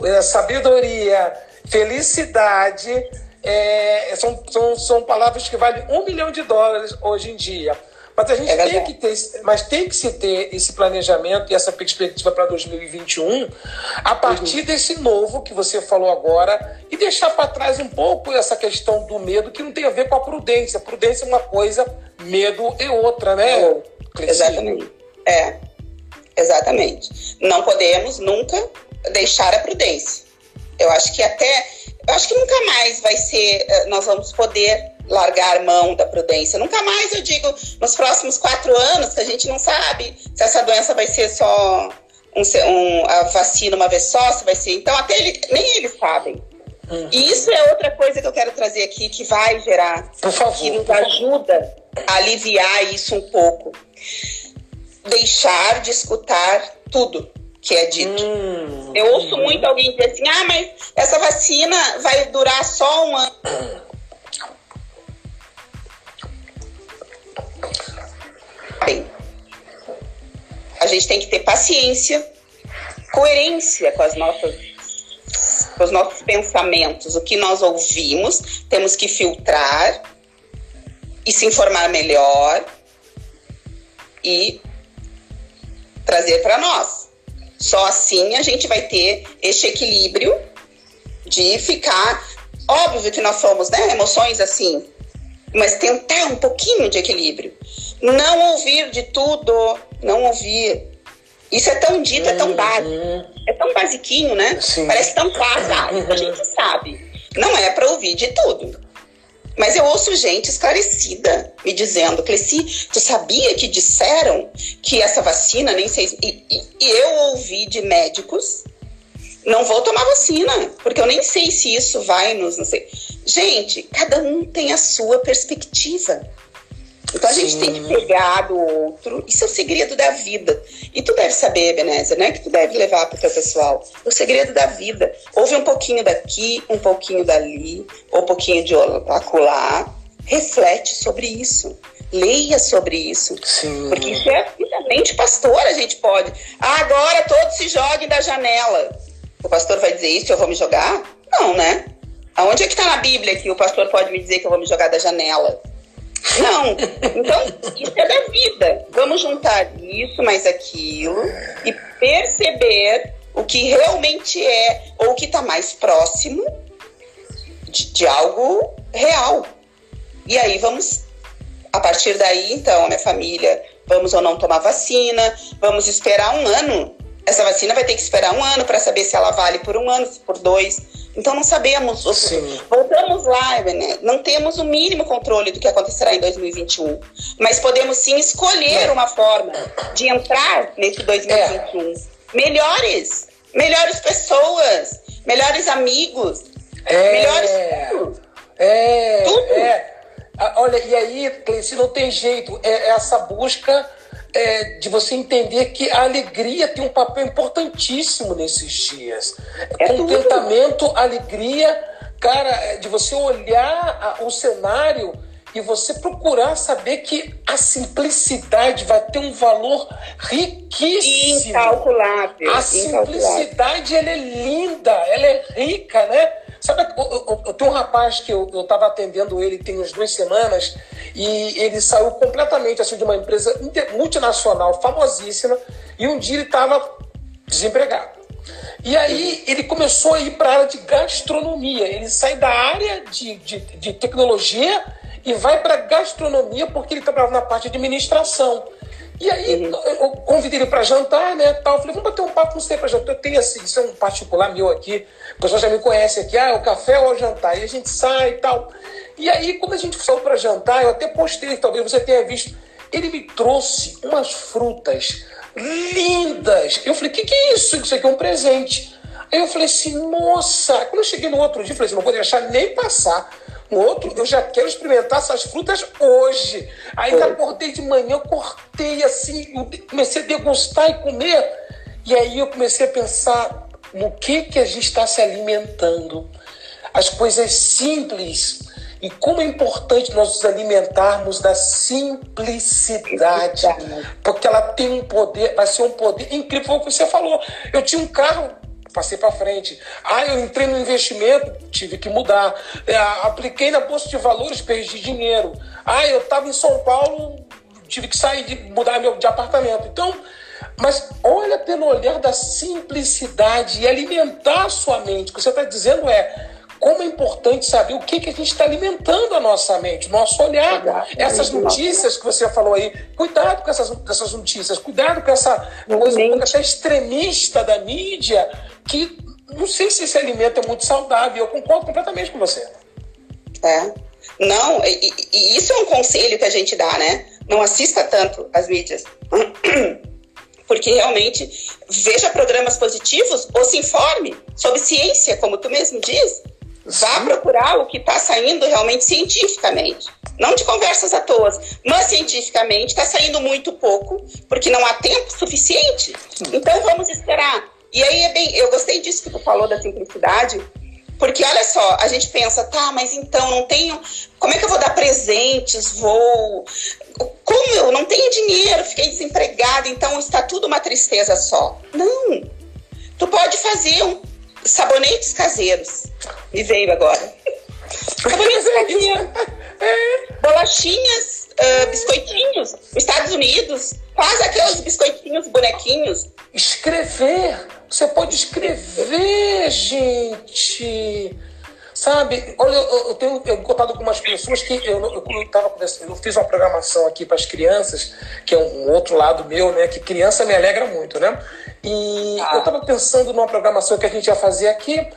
é, sabedoria, felicidade é, são, são, são palavras que valem um milhão de dólares hoje em dia. Mas a gente é tem que ter, mas tem que se ter esse planejamento e essa perspectiva para 2021 a partir uhum. desse novo que você falou agora e deixar para trás um pouco essa questão do medo que não tem a ver com a prudência. Prudência é uma coisa, medo é outra, né? É, exatamente. É. Exatamente. Não podemos nunca deixar a prudência. Eu acho que até eu acho que nunca mais vai ser, eh, nós vamos poder largar mão da prudência. Nunca mais, eu digo, nos próximos quatro anos, que a gente não sabe se essa doença vai ser só um, um, a vacina uma vez só, se vai ser. Então, até ele, nem eles sabem. Uhum. E isso é outra coisa que eu quero trazer aqui, que vai gerar, favor, que nos ajuda a aliviar isso um pouco. Deixar de escutar tudo que é dito. Hum, eu ouço hum. muito alguém dizer assim: ah, mas essa vacina vai durar só um ano. Bem, a gente tem que ter paciência, coerência com as nossas com os nossos pensamentos, o que nós ouvimos, temos que filtrar e se informar melhor e trazer para nós. Só assim a gente vai ter este equilíbrio de ficar. Óbvio que nós somos, né? Emoções assim, mas tentar um pouquinho de equilíbrio. Não ouvir de tudo, não ouvir. Isso é tão dito, é tão uhum. básico. É tão basiquinho, né? Sim. Parece tão. Ah, a gente sabe. Não é para ouvir de tudo. Mas eu ouço gente esclarecida me dizendo, Cleci, tu sabia que disseram que essa vacina nem sei. E, e, e, eu ouvi de médicos, não vou tomar vacina, porque eu nem sei se isso vai nos. Não sei. Gente, cada um tem a sua perspectiva. Então a gente tem que pegar do outro. Isso é o segredo da vida. E tu deve saber, Ebenezer, né? Que tu deve levar pro teu pessoal. O segredo da vida. Ouve um pouquinho daqui, um pouquinho dali, ou um pouquinho de acolá. Reflete sobre isso. Leia sobre isso. Sim. Porque isso é finalmente pastor, a gente pode. Ah, agora todos se joguem da janela. O pastor vai dizer isso, eu vou me jogar? Não, né? Aonde é que está na Bíblia que o pastor pode me dizer que eu vou me jogar da janela? Não. Então, isso é da vida. Vamos juntar isso mais aquilo e perceber o que realmente é ou o que está mais próximo de, de, algo real. E aí vamos, a partir daí, então, minha família, vamos ou não tomar vacina, vamos esperar um ano. Essa vacina vai ter que esperar um ano para saber se ela vale por um ano, por dois então não sabemos. Sim. Voltamos lá, né? não temos o mínimo controle do que acontecerá em 2021. Mas podemos sim escolher é. uma forma de entrar nesse 2021. É. Melhores, melhores pessoas, melhores amigos, é. melhores tudo. É, tudo. É. Olha, e aí, Cleice, não tem jeito. É essa busca é, de você entender que a alegria tem um papel importantíssimo nesses dias. É Contentamento, tudo. alegria, cara, é de você olhar o cenário e você procurar saber que a simplicidade vai ter um valor riquíssimo. Incalculável. A simplicidade ela é linda, ela é rica, né? Sabe, eu, eu, eu tenho um rapaz que eu estava atendendo ele tem umas duas semanas e ele saiu completamente assim, de uma empresa multinacional famosíssima e um dia ele estava desempregado. E aí ele começou a ir para a área de gastronomia. Ele sai da área de, de, de tecnologia e vai para gastronomia porque ele trabalhava na parte de administração. E aí uhum. eu convidei ele para jantar, né? Tal. Eu falei, vamos bater um papo, não sei para jantar. Eu tenho assim, isso é um particular meu aqui. O pessoal já me conhece aqui, ah, é o café ou o jantar. E a gente sai e tal. E aí, quando a gente saiu para jantar, eu até postei, talvez você tenha visto, ele me trouxe umas frutas lindas. Eu falei, o que, que é isso? Isso aqui é um presente. Aí eu falei assim, moça, quando eu cheguei no outro dia, eu falei assim, não vou deixar nem passar. Outro, eu já quero experimentar essas frutas hoje. Aí acordei de manhã, cortei assim, comecei a degustar e comer. E aí eu comecei a pensar no que, que a gente está se alimentando. As coisas simples e como é importante nós nos alimentarmos da simplicidade, porque ela tem um poder, vai ser um poder incrível. Foi o que você falou. Eu tinha um carro, passei para frente. Ah, eu entrei no investimento, tive que mudar. É, apliquei na bolsa de valores, perdi dinheiro. Ah, eu estava em São Paulo, tive que sair de mudar meu de apartamento. Então, mas olha pelo olhar da simplicidade e alimentar a sua mente. O que você está dizendo é como é importante saber o que, que a gente está alimentando a nossa mente, nosso olhar. Essas notícias que você falou aí, cuidado com essas, essas notícias, cuidado com essa coisa um até extremista da mídia, que não sei se esse alimento é muito saudável. Eu concordo completamente com você. É. Não, e, e isso é um conselho que a gente dá, né? Não assista tanto as mídias. porque realmente veja programas positivos ou se informe sobre ciência, como tu mesmo diz. Vá procurar o que está saindo realmente cientificamente. Não de conversas à toa, mas cientificamente está saindo muito pouco, porque não há tempo suficiente. Então vamos esperar. E aí é bem, eu gostei disso que tu falou da simplicidade, porque olha só, a gente pensa, tá, mas então não tenho. Como é que eu vou dar presentes? Vou. Como eu não tenho dinheiro, fiquei desempregada, então está tudo uma tristeza só. Não. Tu pode fazer um sabonetes caseiros. Me veio agora. sabonetes caseiros. Bolachinhas, uh, biscoitinhos. Estados Unidos, faz aqueles biscoitinhos, bonequinhos. Escrever. Você pode escrever, gente. Sabe, olha, eu, eu tenho eu contado com algumas pessoas que eu, eu, eu, tava eu fiz uma programação aqui para as crianças, que é um outro lado meu, né? Que criança me alegra muito, né? E ah. eu estava pensando numa programação que a gente ia fazer aqui,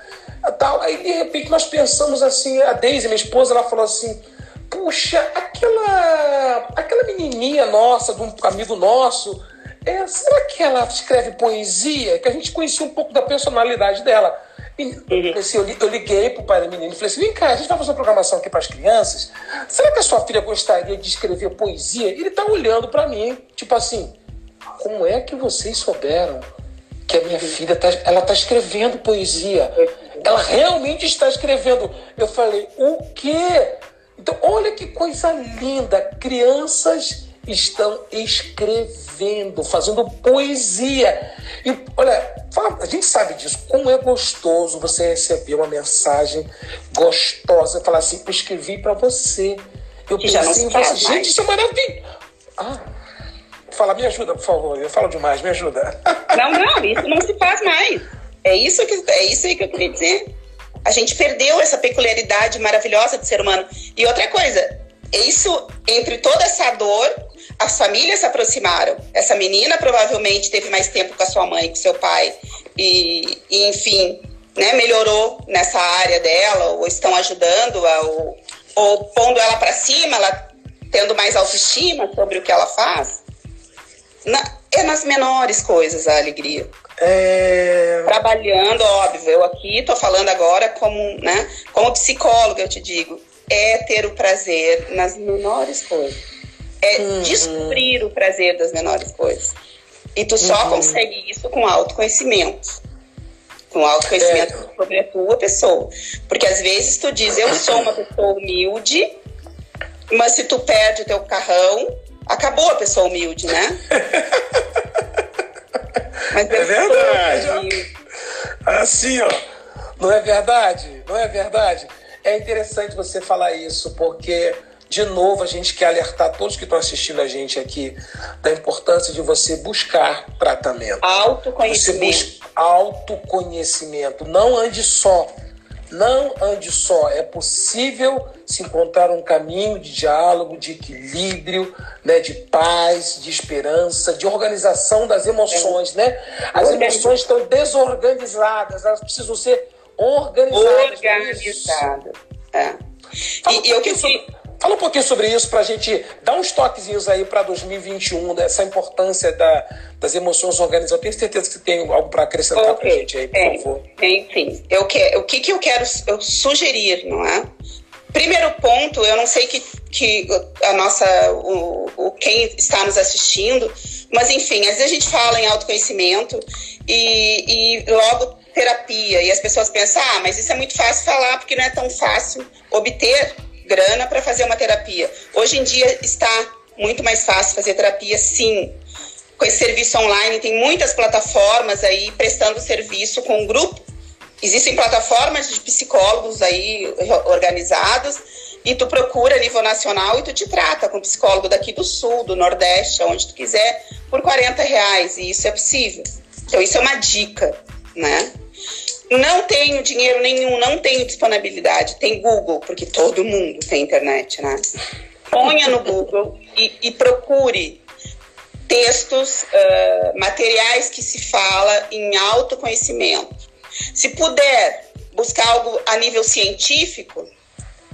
tal. Aí de repente nós pensamos assim, a Deise, minha esposa, ela falou assim: puxa, aquela, aquela menininha nossa, de um amigo nosso, é, será que ela escreve poesia? Que a gente conhecia um pouco da personalidade dela. E, assim, eu, liguei pro pai da menina e falei assim: vem cá, a gente vai fazer uma programação aqui para as crianças. Será que a sua filha gostaria de escrever poesia? Ele tá olhando para mim, tipo assim: como é que vocês souberam que a minha filha tá, ela tá escrevendo poesia? Ela realmente está escrevendo. Eu falei: o quê? Então, olha que coisa linda! Crianças estão escrevendo, fazendo poesia. E olha, a gente sabe disso, como é gostoso você receber uma mensagem gostosa, falar assim, eu escrevi para você. Eu pensei em você. Gente, isso é maravilhoso. Ah, fala, me ajuda, por favor. Eu falo demais, me ajuda. Não, não, isso não se faz mais. É isso que é isso aí que eu queria dizer. A gente perdeu essa peculiaridade maravilhosa do ser humano. E outra coisa, isso entre toda essa dor, as famílias se aproximaram. Essa menina provavelmente teve mais tempo com a sua mãe, com seu pai, e, e enfim, né, melhorou nessa área dela, ou estão ajudando, a, ou, ou pondo ela para cima, ela tendo mais autoestima sobre o que ela faz. Na, é nas menores coisas a alegria. É... Trabalhando, óbvio, eu aqui estou falando agora como, né, como psicóloga, eu te digo, é ter o prazer nas menores coisas é uhum. descobrir o prazer das menores coisas. E tu só uhum. consegue isso com autoconhecimento. Com autoconhecimento é. sobre a tua pessoa. Porque às vezes tu diz, eu sou uma pessoa humilde, mas se tu perde o teu carrão, acabou a pessoa humilde, né? mas é verdade. Assim, ó. Não é verdade? Não é verdade? É interessante você falar isso, porque de novo, a gente quer alertar todos que estão assistindo a gente aqui da importância de você buscar tratamento. Autoconhecimento. Você busca autoconhecimento. Não ande só. Não ande só. É possível se encontrar um caminho de diálogo, de equilíbrio, né, de paz, de esperança, de organização das emoções, né? As emoções estão desorganizadas, elas precisam ser organizadas. Organizadas. É. E, e eu que Fala um pouquinho sobre isso para a gente dar uns toquezinhos aí para 2021, dessa importância da, das emoções organizadas. Tenho certeza que você tem algo para acrescentar okay. para a gente aí, por tem, favor. Tem, sim. Eu que, o que, que eu quero eu sugerir, não é? Primeiro ponto, eu não sei que, que a nossa, o, o, quem está nos assistindo, mas enfim, às vezes a gente fala em autoconhecimento e, e logo terapia, e as pessoas pensam, ah, mas isso é muito fácil falar, porque não é tão fácil obter grana para fazer uma terapia. Hoje em dia está muito mais fácil fazer terapia, sim. Com esse serviço online, tem muitas plataformas aí prestando serviço com um grupo. Existem plataformas de psicólogos aí organizados e tu procura a nível nacional e tu te trata com psicólogo daqui do sul, do nordeste, onde tu quiser, por 40 reais. E isso é possível. Então, isso é uma dica, né? Não tenho dinheiro nenhum, não tenho disponibilidade. Tem Google, porque todo mundo tem internet, né? Ponha no Google e, e procure textos, uh, materiais que se fala em autoconhecimento. Se puder buscar algo a nível científico,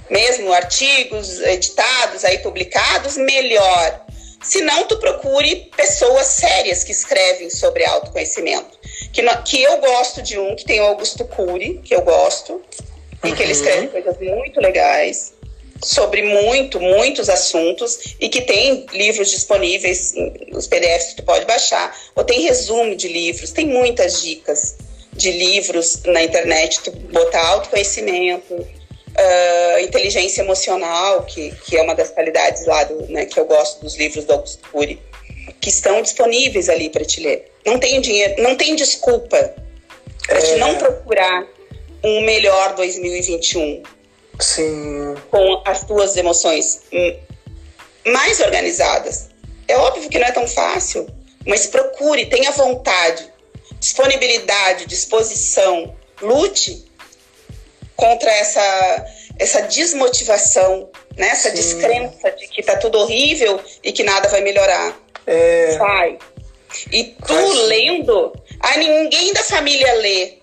mesmo artigos editados aí publicados, melhor. Se não, tu procure pessoas sérias que escrevem sobre autoconhecimento. Que, que eu gosto de um, que tem o Augusto Cury, que eu gosto, e que ele uhum. escreve coisas muito legais sobre muito, muitos assuntos e que tem livros disponíveis, os PDFs que tu pode baixar, ou tem resumo de livros, tem muitas dicas de livros na internet, tu botar autoconhecimento, uh, inteligência emocional, que, que é uma das qualidades lá do, né, que eu gosto dos livros do Augusto Cury, que estão disponíveis ali para te ler. Não tem dinheiro, não tem desculpa para é... te não procurar um melhor 2021. Sim. Com as tuas emoções mais organizadas. É óbvio que não é tão fácil, mas procure, tenha vontade, disponibilidade, disposição, lute contra essa, essa desmotivação, né? essa Sim. descrença de que tá tudo horrível e que nada vai melhorar. É... Sai. E tu lendo, ah, ninguém da família lê,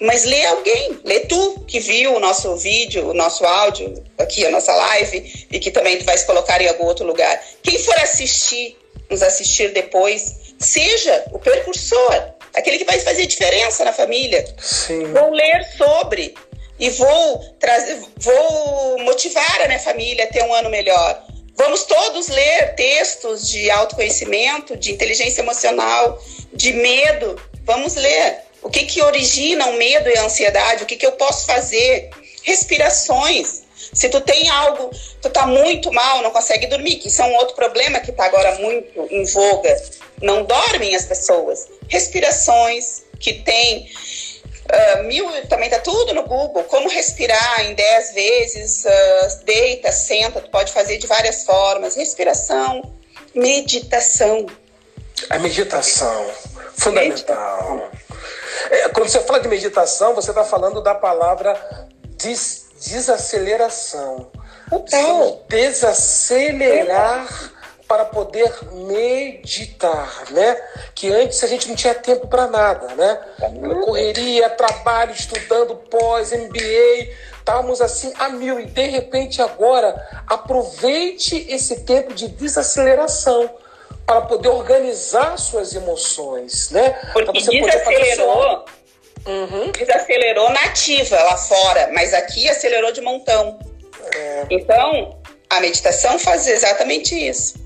mas lê alguém, lê tu que viu o nosso vídeo, o nosso áudio, aqui a nossa live, e que também tu vais colocar em algum outro lugar. Quem for assistir, nos assistir depois, seja o percursor, aquele que vai fazer diferença na família. Sim. Vou ler sobre, e vou trazer, vou motivar a minha família a ter um ano melhor. Vamos todos ler textos de autoconhecimento, de inteligência emocional, de medo. Vamos ler. O que que origina o medo e a ansiedade? O que que eu posso fazer? Respirações. Se tu tem algo, tu tá muito mal, não consegue dormir, que isso é um outro problema que tá agora muito em voga. Não dormem as pessoas. Respirações que tem Uh, mil, também tá tudo no Google. Como respirar em 10 vezes, uh, deita, senta, tu pode fazer de várias formas. Respiração, meditação. A meditação, fundamental. Meditação. É, quando você fala de meditação, você está falando da palavra des desaceleração. Então, desacelerar para poder meditar, né? Que antes a gente não tinha tempo para nada, né? Correria, trabalho, estudando pós, MBA, estávamos assim a mil e de repente agora aproveite esse tempo de desaceleração para poder organizar suas emoções, né? Porque você desacelerou, uhum. desacelerou nativa lá fora, mas aqui acelerou de montão. É. Então a meditação faz exatamente isso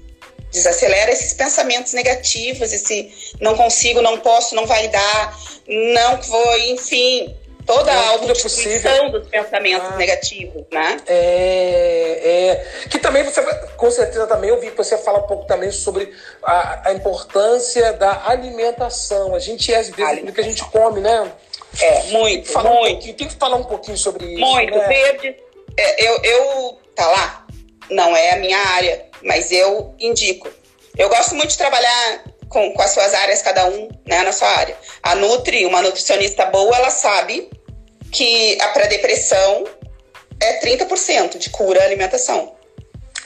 desacelera esses pensamentos negativos, esse não consigo, não posso, não vai dar, não vou, enfim, toda a autodestruição dos pensamentos ah, negativos, né? É, é, que também você, com certeza também eu vi que você fala um pouco também sobre a, a importância da alimentação. A gente é às vezes do que a gente come, né? É, muito, tem muito. Um tem que falar um pouquinho sobre isso. Muito, né? verde. É, eu, eu, tá lá, não é a minha área, mas eu indico. Eu gosto muito de trabalhar com, com as suas áreas, cada um né, na sua área. A Nutri, uma nutricionista boa, ela sabe que para depressão é 30% de cura alimentação.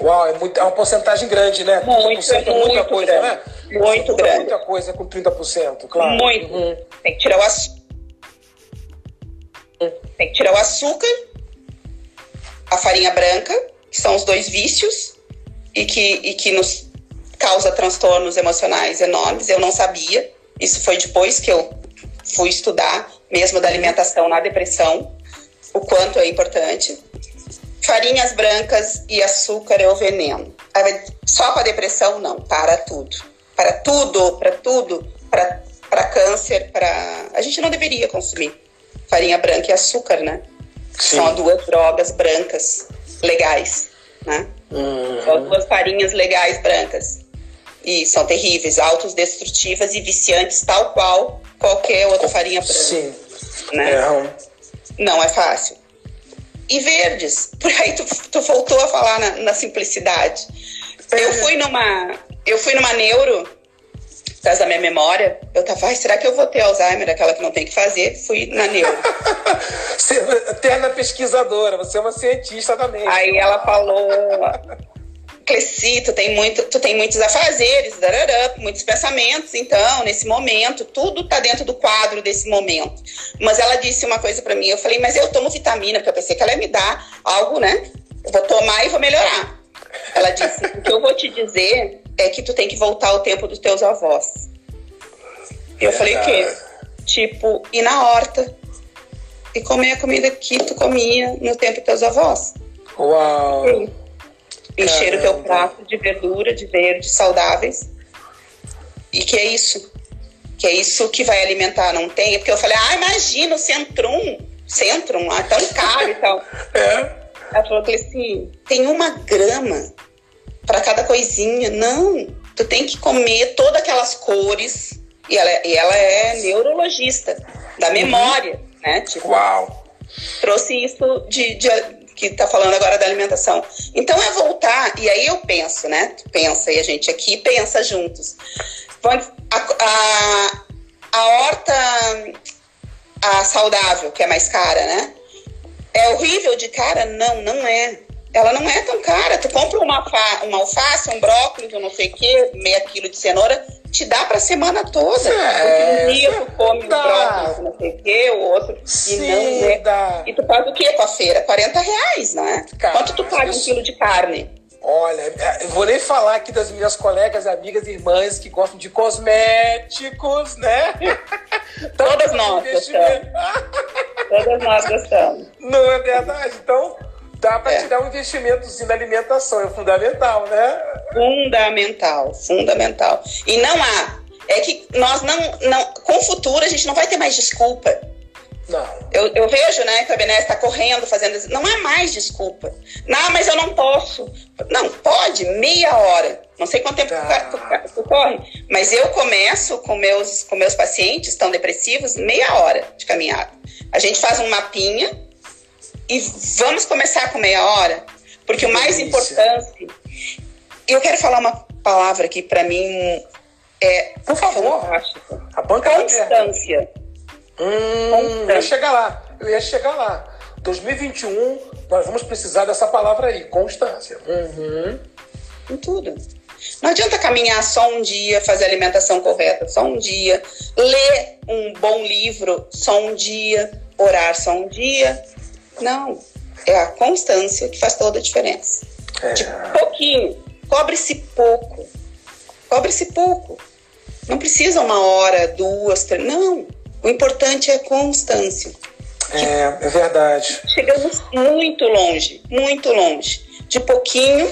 Uau, é, muito, é uma porcentagem grande, né? Muito, 30% é muita muito coisa, grande. né? Muito grande. Muita coisa com 30%, claro. Muito. Uhum. Tem que tirar o açúcar. Tem que tirar o açúcar, a farinha branca, que são os dois vícios, e que, e que nos causa transtornos emocionais enormes. Eu não sabia. Isso foi depois que eu fui estudar, mesmo da alimentação na depressão, o quanto é importante. Farinhas brancas e açúcar é o veneno. Só para depressão, não. Para tudo. Para tudo, para tudo. Para câncer, para. A gente não deveria consumir farinha branca e açúcar, né? Sim. São duas drogas brancas legais, né? Uhum. São duas farinhas legais brancas. E são terríveis, autodestrutivas e viciantes, tal qual qualquer outra farinha branca. Sim. Né? É. Não é fácil. E verdes, por aí tu, tu voltou a falar na, na simplicidade. É. Eu fui numa. Eu fui numa neuro, por causa da minha memória. Eu tava, ai, será que eu vou ter Alzheimer, aquela que não tem que fazer? Fui na neuro. Eterna pesquisadora, você é uma cientista também. Aí ela falou Cleci, tu tem, muito, tu tem muitos afazeres, darará, muitos pensamentos, então, nesse momento, tudo tá dentro do quadro desse momento. Mas ela disse uma coisa para mim, eu falei, mas eu tomo vitamina, porque eu pensei que ela ia me dar algo, né? Eu vou tomar e vou melhorar. Ela disse, o que eu vou te dizer é que tu tem que voltar ao tempo dos teus avós. Eu é falei, o quê? Tipo, ir na horta e comer a comida que tu comia no tempo dos teus avós. Uau! Sim encher o teu prato de verdura, de verde, saudáveis. E que é isso. Que é isso que vai alimentar, não tem? Porque eu falei, ah, imagina o Centrum, Centrum lá, tão caro e tal. É. Ela falou que assim, tem uma grama para cada coisinha. Não, tu tem que comer todas aquelas cores. E ela, e ela é neurologista, da uhum. memória, uhum. né? Tipo, Uau! Trouxe isso de, de que está falando agora da alimentação. Então é voltar, e aí eu penso, né? Tu pensa, e a gente aqui pensa juntos. A, a, a horta a saudável, que é mais cara, né? É horrível de cara? Não, não é. Ela não é tão cara. Tu compra uma, uma alface, um brócolis, um não sei o quê, meia quilo de cenoura, te dá pra semana toda. É, um dia tu come dá. um brócolis, não sei o quê, o outro. Sim, e não é. Dá. E tu paga o quê com a feira? 40 reais, né? Cara, Quanto tu paga um quilo de carne? Olha, eu vou nem falar aqui das minhas colegas, amigas e irmãs que gostam de cosméticos, né? Todas nós gostamos. Todas nós gostamos. Não é verdade? Então, dá para é. te dar um investimento na alimentação, é fundamental, né? Fundamental, fundamental. E não há. É que nós não, não. Com o futuro, a gente não vai ter mais desculpa. Não. Eu, eu vejo, né, que a Bené está correndo, fazendo. Não é mais desculpa. Não, mas eu não posso. Não, pode, meia hora. Não sei quanto tempo ah. tu, corre, mas eu começo com meus, com meus pacientes estão depressivos, meia hora de caminhada. A gente faz um mapinha e vamos começar com meia hora, porque o mais importante. Eu quero falar uma palavra que para mim é. Por favor. A banca é Constância. Hum, eu ia chegar lá. Eu ia chegar lá. 2021, nós vamos precisar dessa palavra aí, constância. Uhum. Em tudo. Não adianta caminhar só um dia, fazer a alimentação correta só um dia, ler um bom livro só um dia, orar só um dia, não. É a constância que faz toda a diferença. É. De pouquinho. Cobre-se pouco. Cobre-se pouco. Não precisa uma hora, duas, três. Não. O importante é a constância. É, é verdade. Chegamos muito longe, muito longe. De pouquinho,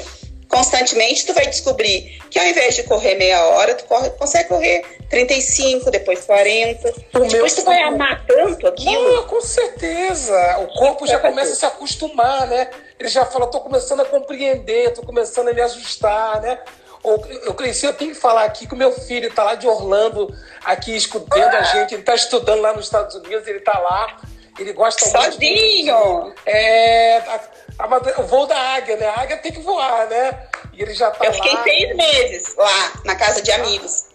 constantemente, tu vai descobrir que ao invés de correr meia hora, tu corre, consegue correr 35, depois 40. O depois tu vai amar tanto aquilo. Não, com certeza. O corpo já começa a se acostumar, né? Ele já fala, tô começando a compreender, tô começando a me ajustar, né? Eu cresci, eu tenho que falar aqui que o meu filho está lá de Orlando, aqui escutando a gente, ele está estudando lá nos Estados Unidos, ele está lá, ele gosta Sozinho! muito. É, a, a, o voo da águia, né? A águia tem que voar, né? E ele já tá Eu fiquei lá. seis meses lá, na casa de amigos.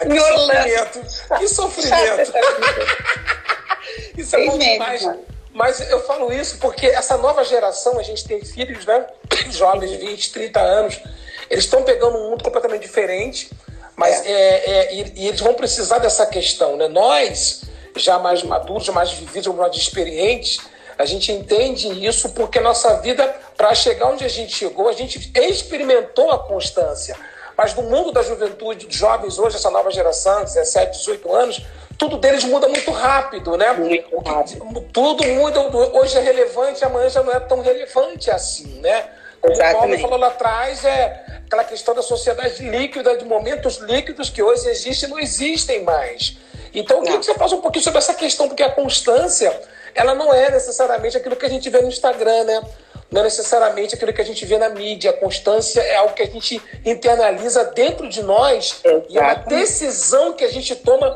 Que em Orlando. Sofrimento. Que sofrimento. Isso é bom demais. Mas eu falo isso porque essa nova geração, a gente tem filhos, né? Jovens de 20, 30 anos, eles estão pegando um mundo completamente diferente, mas é. É, é, e, e, eles vão precisar dessa questão, né? Nós, já mais maduros, já mais vividos, mais experientes, a gente entende isso porque nossa vida, para chegar onde a gente chegou, a gente experimentou a constância. Mas no mundo da juventude, jovens hoje, essa nova geração, 17, 18 anos, tudo deles muda muito rápido, né? Muito rápido. Tudo muda, hoje é relevante, amanhã já não é tão relevante assim, né? Como o Paulo falou lá atrás, é aquela questão da sociedade líquida, de momentos líquidos que hoje existem não existem mais. Então, eu queria que você falasse um pouquinho sobre essa questão, porque a constância, ela não é necessariamente aquilo que a gente vê no Instagram, né? Não é necessariamente aquilo que a gente vê na mídia. A constância é algo que a gente internaliza dentro de nós Exatamente. e é uma decisão que a gente toma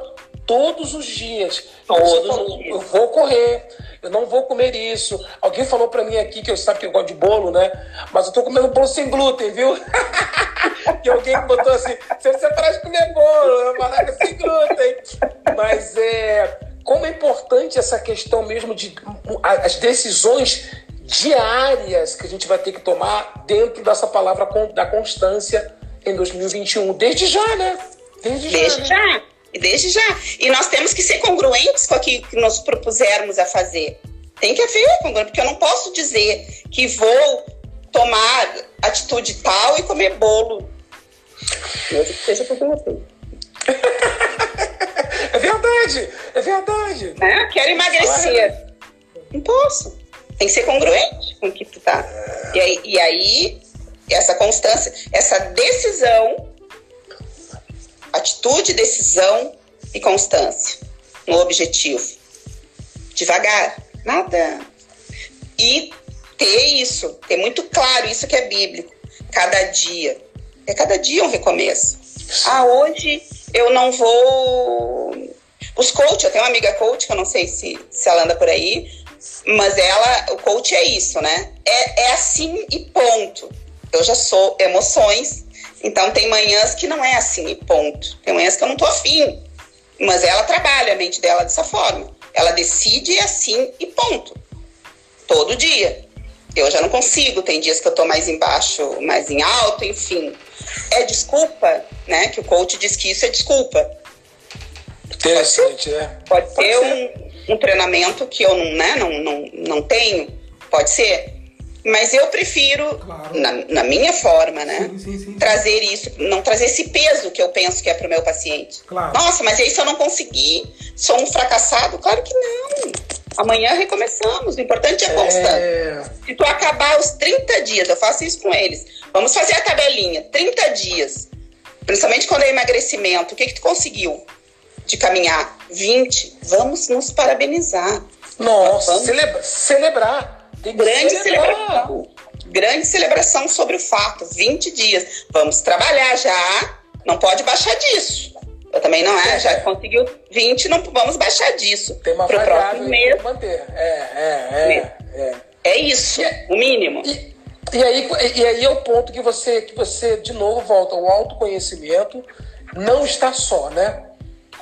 todos os dias. Todos falou, os dias. Eu vou correr, eu não vou comer isso. Alguém falou para mim aqui que eu sabe que eu gosto de bolo, né? Mas eu tô comendo bolo sem glúten, viu? que alguém botou assim, você para de comer bolo, malaga sem glúten. Mas é como é importante essa questão mesmo de as decisões diárias que a gente vai ter que tomar dentro dessa palavra da constância em 2021. Desde já, né? Desde, Desde já. Né? já. E desde já. E nós temos que ser congruentes com aquilo que nós propusermos a fazer. Tem que haver congruência, porque eu não posso dizer que vou tomar atitude tal e comer bolo. Mesmo que seja por você. É verdade, é verdade. Né? Quero emagrecer. Não posso. Tem que ser congruente com o que tu tá. E aí, e aí essa constância, essa decisão atitude, decisão e constância no objetivo. Devagar, nada. E ter isso, ter muito claro isso que é bíblico. Cada dia. É cada dia um recomeço. Ah, hoje eu não vou. Os coach, eu tenho uma amiga coach, que eu não sei se, se ela anda por aí, mas ela, o coach é isso, né? É, é assim e ponto. Eu já sou emoções, então tem manhãs que não é assim e ponto. Tem manhãs que eu não tô afim. Mas ela trabalha a mente dela dessa forma. Ela decide assim e ponto. Todo dia. Eu já não consigo, tem dias que eu tô mais embaixo, mais em alto, enfim. É desculpa, né? Que o coach diz que isso é desculpa. Interessante, né? Pode, pode ser, um, um, treinamento que eu não, né, não, não, não tenho. Pode ser. Mas eu prefiro, claro. na, na, minha forma, né? Sim, sim, sim, trazer isso, não trazer esse peso que eu penso que é para o meu paciente. Claro. Nossa, mas aí se eu não conseguir, sou um fracassado? Claro que não. Amanhã recomeçamos. O importante é constante. É... Se tu acabar os 30 dias, eu faço isso com eles. Vamos fazer a tabelinha. 30 dias. Principalmente quando é emagrecimento. O que, que tu conseguiu de caminhar? 20. Vamos nos parabenizar. Nossa, Vamos... Celebra celebrar. Tem grande celebração. Grande celebração sobre o fato. 20 dias. Vamos trabalhar já. Não pode baixar disso. Eu também não é, já conseguiu 20, não vamos baixar disso. Tem uma Pro próximo mês. manter. É, é, é, é. É isso, e, o mínimo. E, e, aí, e aí é o ponto que você, que você, de novo, volta. O autoconhecimento não está só, né?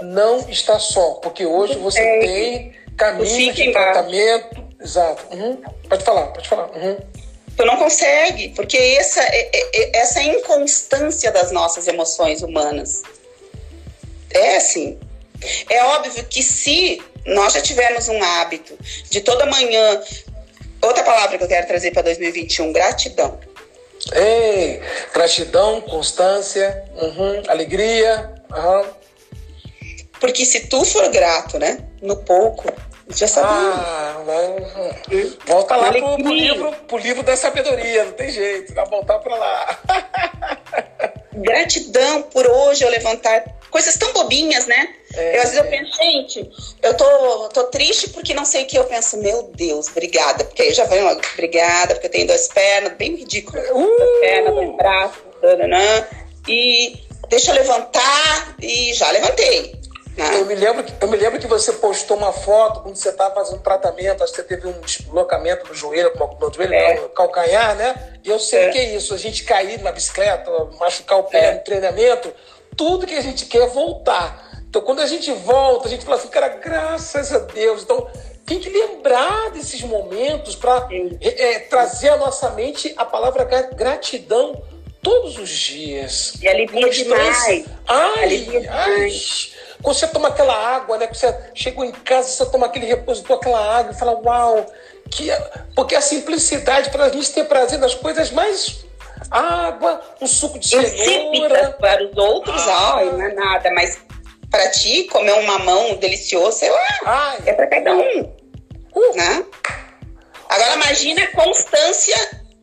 Não está só. Porque hoje você é. tem caminhos de tratamento, Exato. Uhum. Pode falar, pode falar. Uhum. Tu não consegue, porque essa, é, é, é, essa inconstância das nossas emoções humanas. É assim. É óbvio que se nós já tivermos um hábito de toda manhã. Outra palavra que eu quero trazer para 2021, gratidão. Ei, gratidão, constância, uhum, alegria. Uhum. Porque se tu for grato, né, no pouco, já sabia. Ah, mas... Volta lá pro, pro, livro, pro livro da sabedoria, não tem jeito, vai voltar para lá. Gratidão por hoje eu levantar coisas tão bobinhas, né? É, eu, às vezes eu penso, gente, eu tô, tô triste porque não sei o que. Eu penso, meu Deus, obrigada. Porque aí já vem logo, obrigada, porque eu tenho duas pernas, bem ridículo. Uh! Duas pernas, dois braços, e deixa eu levantar e já levantei. Eu me, lembro que, eu me lembro que você postou uma foto quando você estava fazendo tratamento, acho que você teve um deslocamento no joelho, no joelho, é. no calcanhar, né? E eu sei é. o que é isso, a gente cair na bicicleta, machucar o pé é. no treinamento, tudo que a gente quer é voltar. Então, quando a gente volta, a gente fala assim, cara, graças a Deus. Então, tem que lembrar desses momentos para é, trazer à nossa mente a palavra gratidão todos os dias. E alivia demais. Ai, alivia demais. Quando você toma aquela água, né? Quando você chegou em casa, você toma aquele repositor, aquela água e fala, uau, que... porque a simplicidade para a gente ter prazer nas coisas mais água, um suco de cenoura. para os outros, ah. ai, não é nada, mas para ti, comer um mamão delicioso, sei lá, ai. é para cada um. Uh. Né? Agora imagina a constância,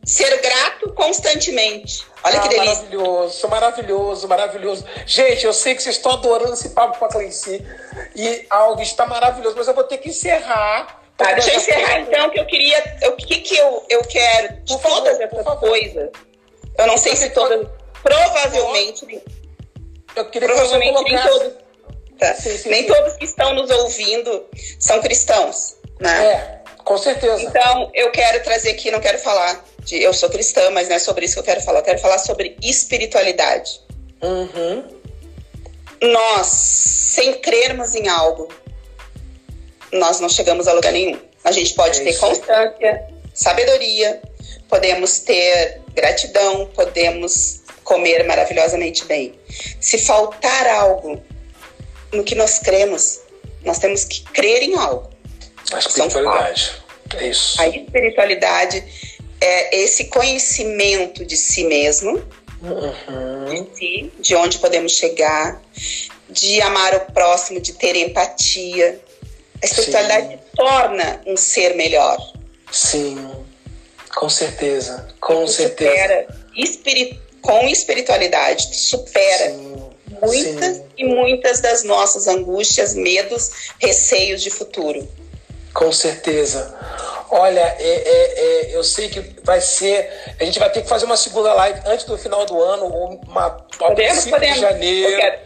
ser grato constantemente. Olha ah, que delícia. Maravilhoso, maravilhoso, maravilhoso. Gente, eu sei que vocês estão adorando esse papo com a Cleici. E algo está maravilhoso, mas eu vou ter que encerrar. Tá, deixa eu encerrar então, que eu queria. O que, que eu, eu quero de por todas favor, essas coisas. Eu não sei se todas. Provavelmente. Eu queria provavelmente que nem todos. Tá. Sim, sim, nem sim. todos que estão nos ouvindo são cristãos. Né? É, com certeza. Então, eu quero trazer aqui, não quero falar de eu sou cristã, mas não é sobre isso que eu quero falar. Eu quero falar sobre espiritualidade. Uhum. Nós, sem crermos em algo, nós não chegamos a lugar nenhum. A gente pode é ter constância, sabedoria, podemos ter gratidão, podemos comer maravilhosamente bem. Se faltar algo no que nós cremos, nós temos que crer em algo. A espiritualidade. É isso. A espiritualidade é esse conhecimento de si mesmo, uhum. de si, de onde podemos chegar, de amar o próximo, de ter empatia. A espiritualidade Sim. torna um ser melhor. Sim, com certeza, com certeza. Supera, espirit com espiritualidade, supera Sim. muitas Sim. e muitas das nossas angústias, medos, receios de futuro. Com certeza. Olha, é, é, é, eu sei que vai ser. A gente vai ter que fazer uma segunda live antes do final do ano, ou uma podemos, podemos. de janeiro. Eu quero,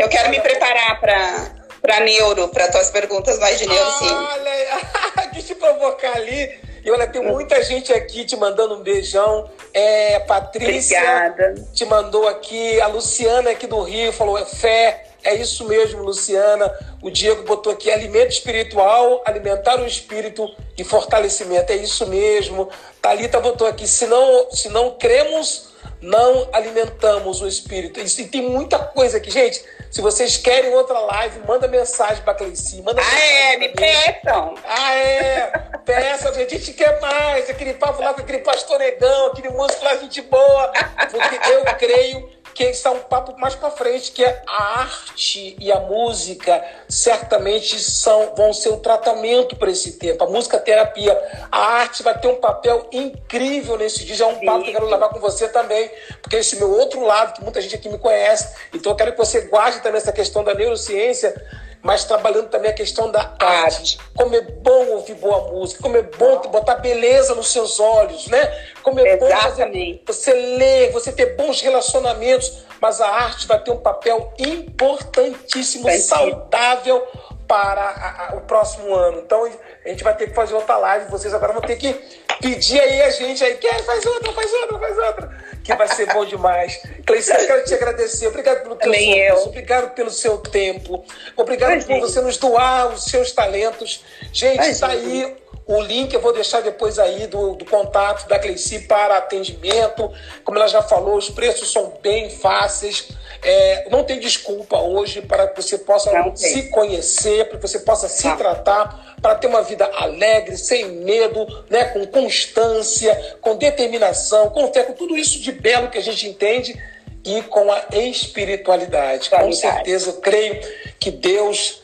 eu quero me preparar para para neuro, para tuas perguntas mais de neuro, sim. Olha, que te provocar ali. E olha, tem muita gente aqui te mandando um beijão. É, Patrícia Obrigada. te mandou aqui, a Luciana aqui do Rio falou é fé. É isso mesmo, Luciana. O Diego botou aqui alimento espiritual, alimentar o espírito e fortalecimento. É isso mesmo. Talita botou aqui, se não, se não cremos, não alimentamos o espírito. E tem muita coisa aqui, gente. Se vocês querem outra live, manda mensagem para Cleici. Manda ah, é? Me peçam. Ah, é? Peçam, a gente quer mais. Aquele papo lá com aquele pastor negão, aquele músico lá, gente boa. Porque eu creio que está um papo mais para frente, que é a arte e a música certamente são, vão ser um tratamento para esse tempo. A música terapia, a arte vai ter um papel incrível nesse dia. Já é um papo que eu quero levar com você também, porque esse meu outro lado, que muita gente aqui me conhece. Então eu quero que você guarde também essa questão da neurociência mas trabalhando também a questão da arte. Como é bom ouvir boa música, como é bom botar beleza nos seus olhos, né? Como é Exatamente. bom você, você ler, você ter bons relacionamentos, mas a arte vai ter um papel importantíssimo, saudável para a, a, o próximo ano. Então a gente vai ter que fazer outra live, vocês agora vão ter que pedir aí a gente aí, quer, faz outra, faz outra, faz outra que vai ser bom demais. Cleice, eu quero te agradecer. Obrigado pelo teu serviço, obrigado pelo seu tempo, obrigado Imagina. por você nos doar os seus talentos. Gente, está aí o link eu vou deixar depois aí do, do contato da Cleici para atendimento. Como ela já falou, os preços são bem fáceis. É, não tem desculpa hoje para que você possa se conhecer, para que você possa se tratar, para ter uma vida alegre, sem medo, né, com constância, com determinação, com fé, com tudo isso de belo que a gente entende e com a espiritualidade. Com certeza, eu creio que Deus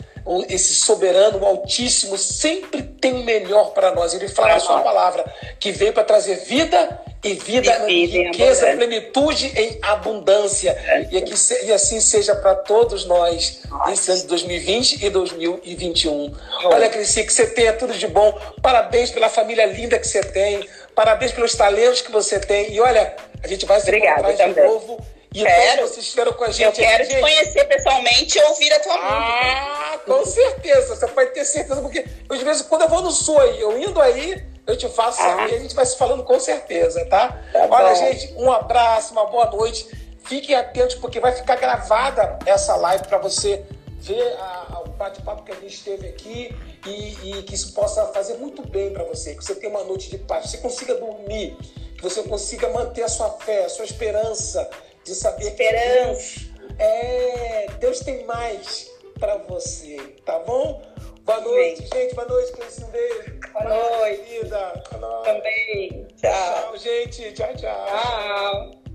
esse soberano, o Altíssimo, sempre tem o melhor para nós. Ele fala a sua palavra, que veio para trazer vida e vida, em riqueza, em plenitude, em abundância. É. E, aqui, e assim seja para todos nós nesse ano de 2020 e 2021. Olha, Crissi, que você tenha tudo de bom. Parabéns pela família linda que você tem. Parabéns pelos talentos que você tem. E olha, a gente vai se encontrar de novo e quero. vocês estiveram com a gente. Eu quero te conhecer pessoalmente e ouvir a tua ah, música. com certeza. Você pode ter certeza, porque às vezes quando eu vou no sul aí, eu indo aí, eu te faço ah. saber, a gente vai se falando com certeza, tá? tá Olha, bom. gente, um abraço, uma boa noite. Fiquem atentos, porque vai ficar gravada essa live para você ver a, a bate-papo que a gente teve aqui e, e, que isso possa fazer muito bem para você, que você tenha uma noite de paz, que você consiga dormir, que você consiga manter a sua fé, a sua esperança de saber esperança. que Deus, é, Deus tem mais para você, tá bom? Boa noite, Sim. gente. Boa noite, Cleice. Um beijo. Boa noite. Querida. Também. Tchau. Tchau, gente. Tchau, tchau. Tchau.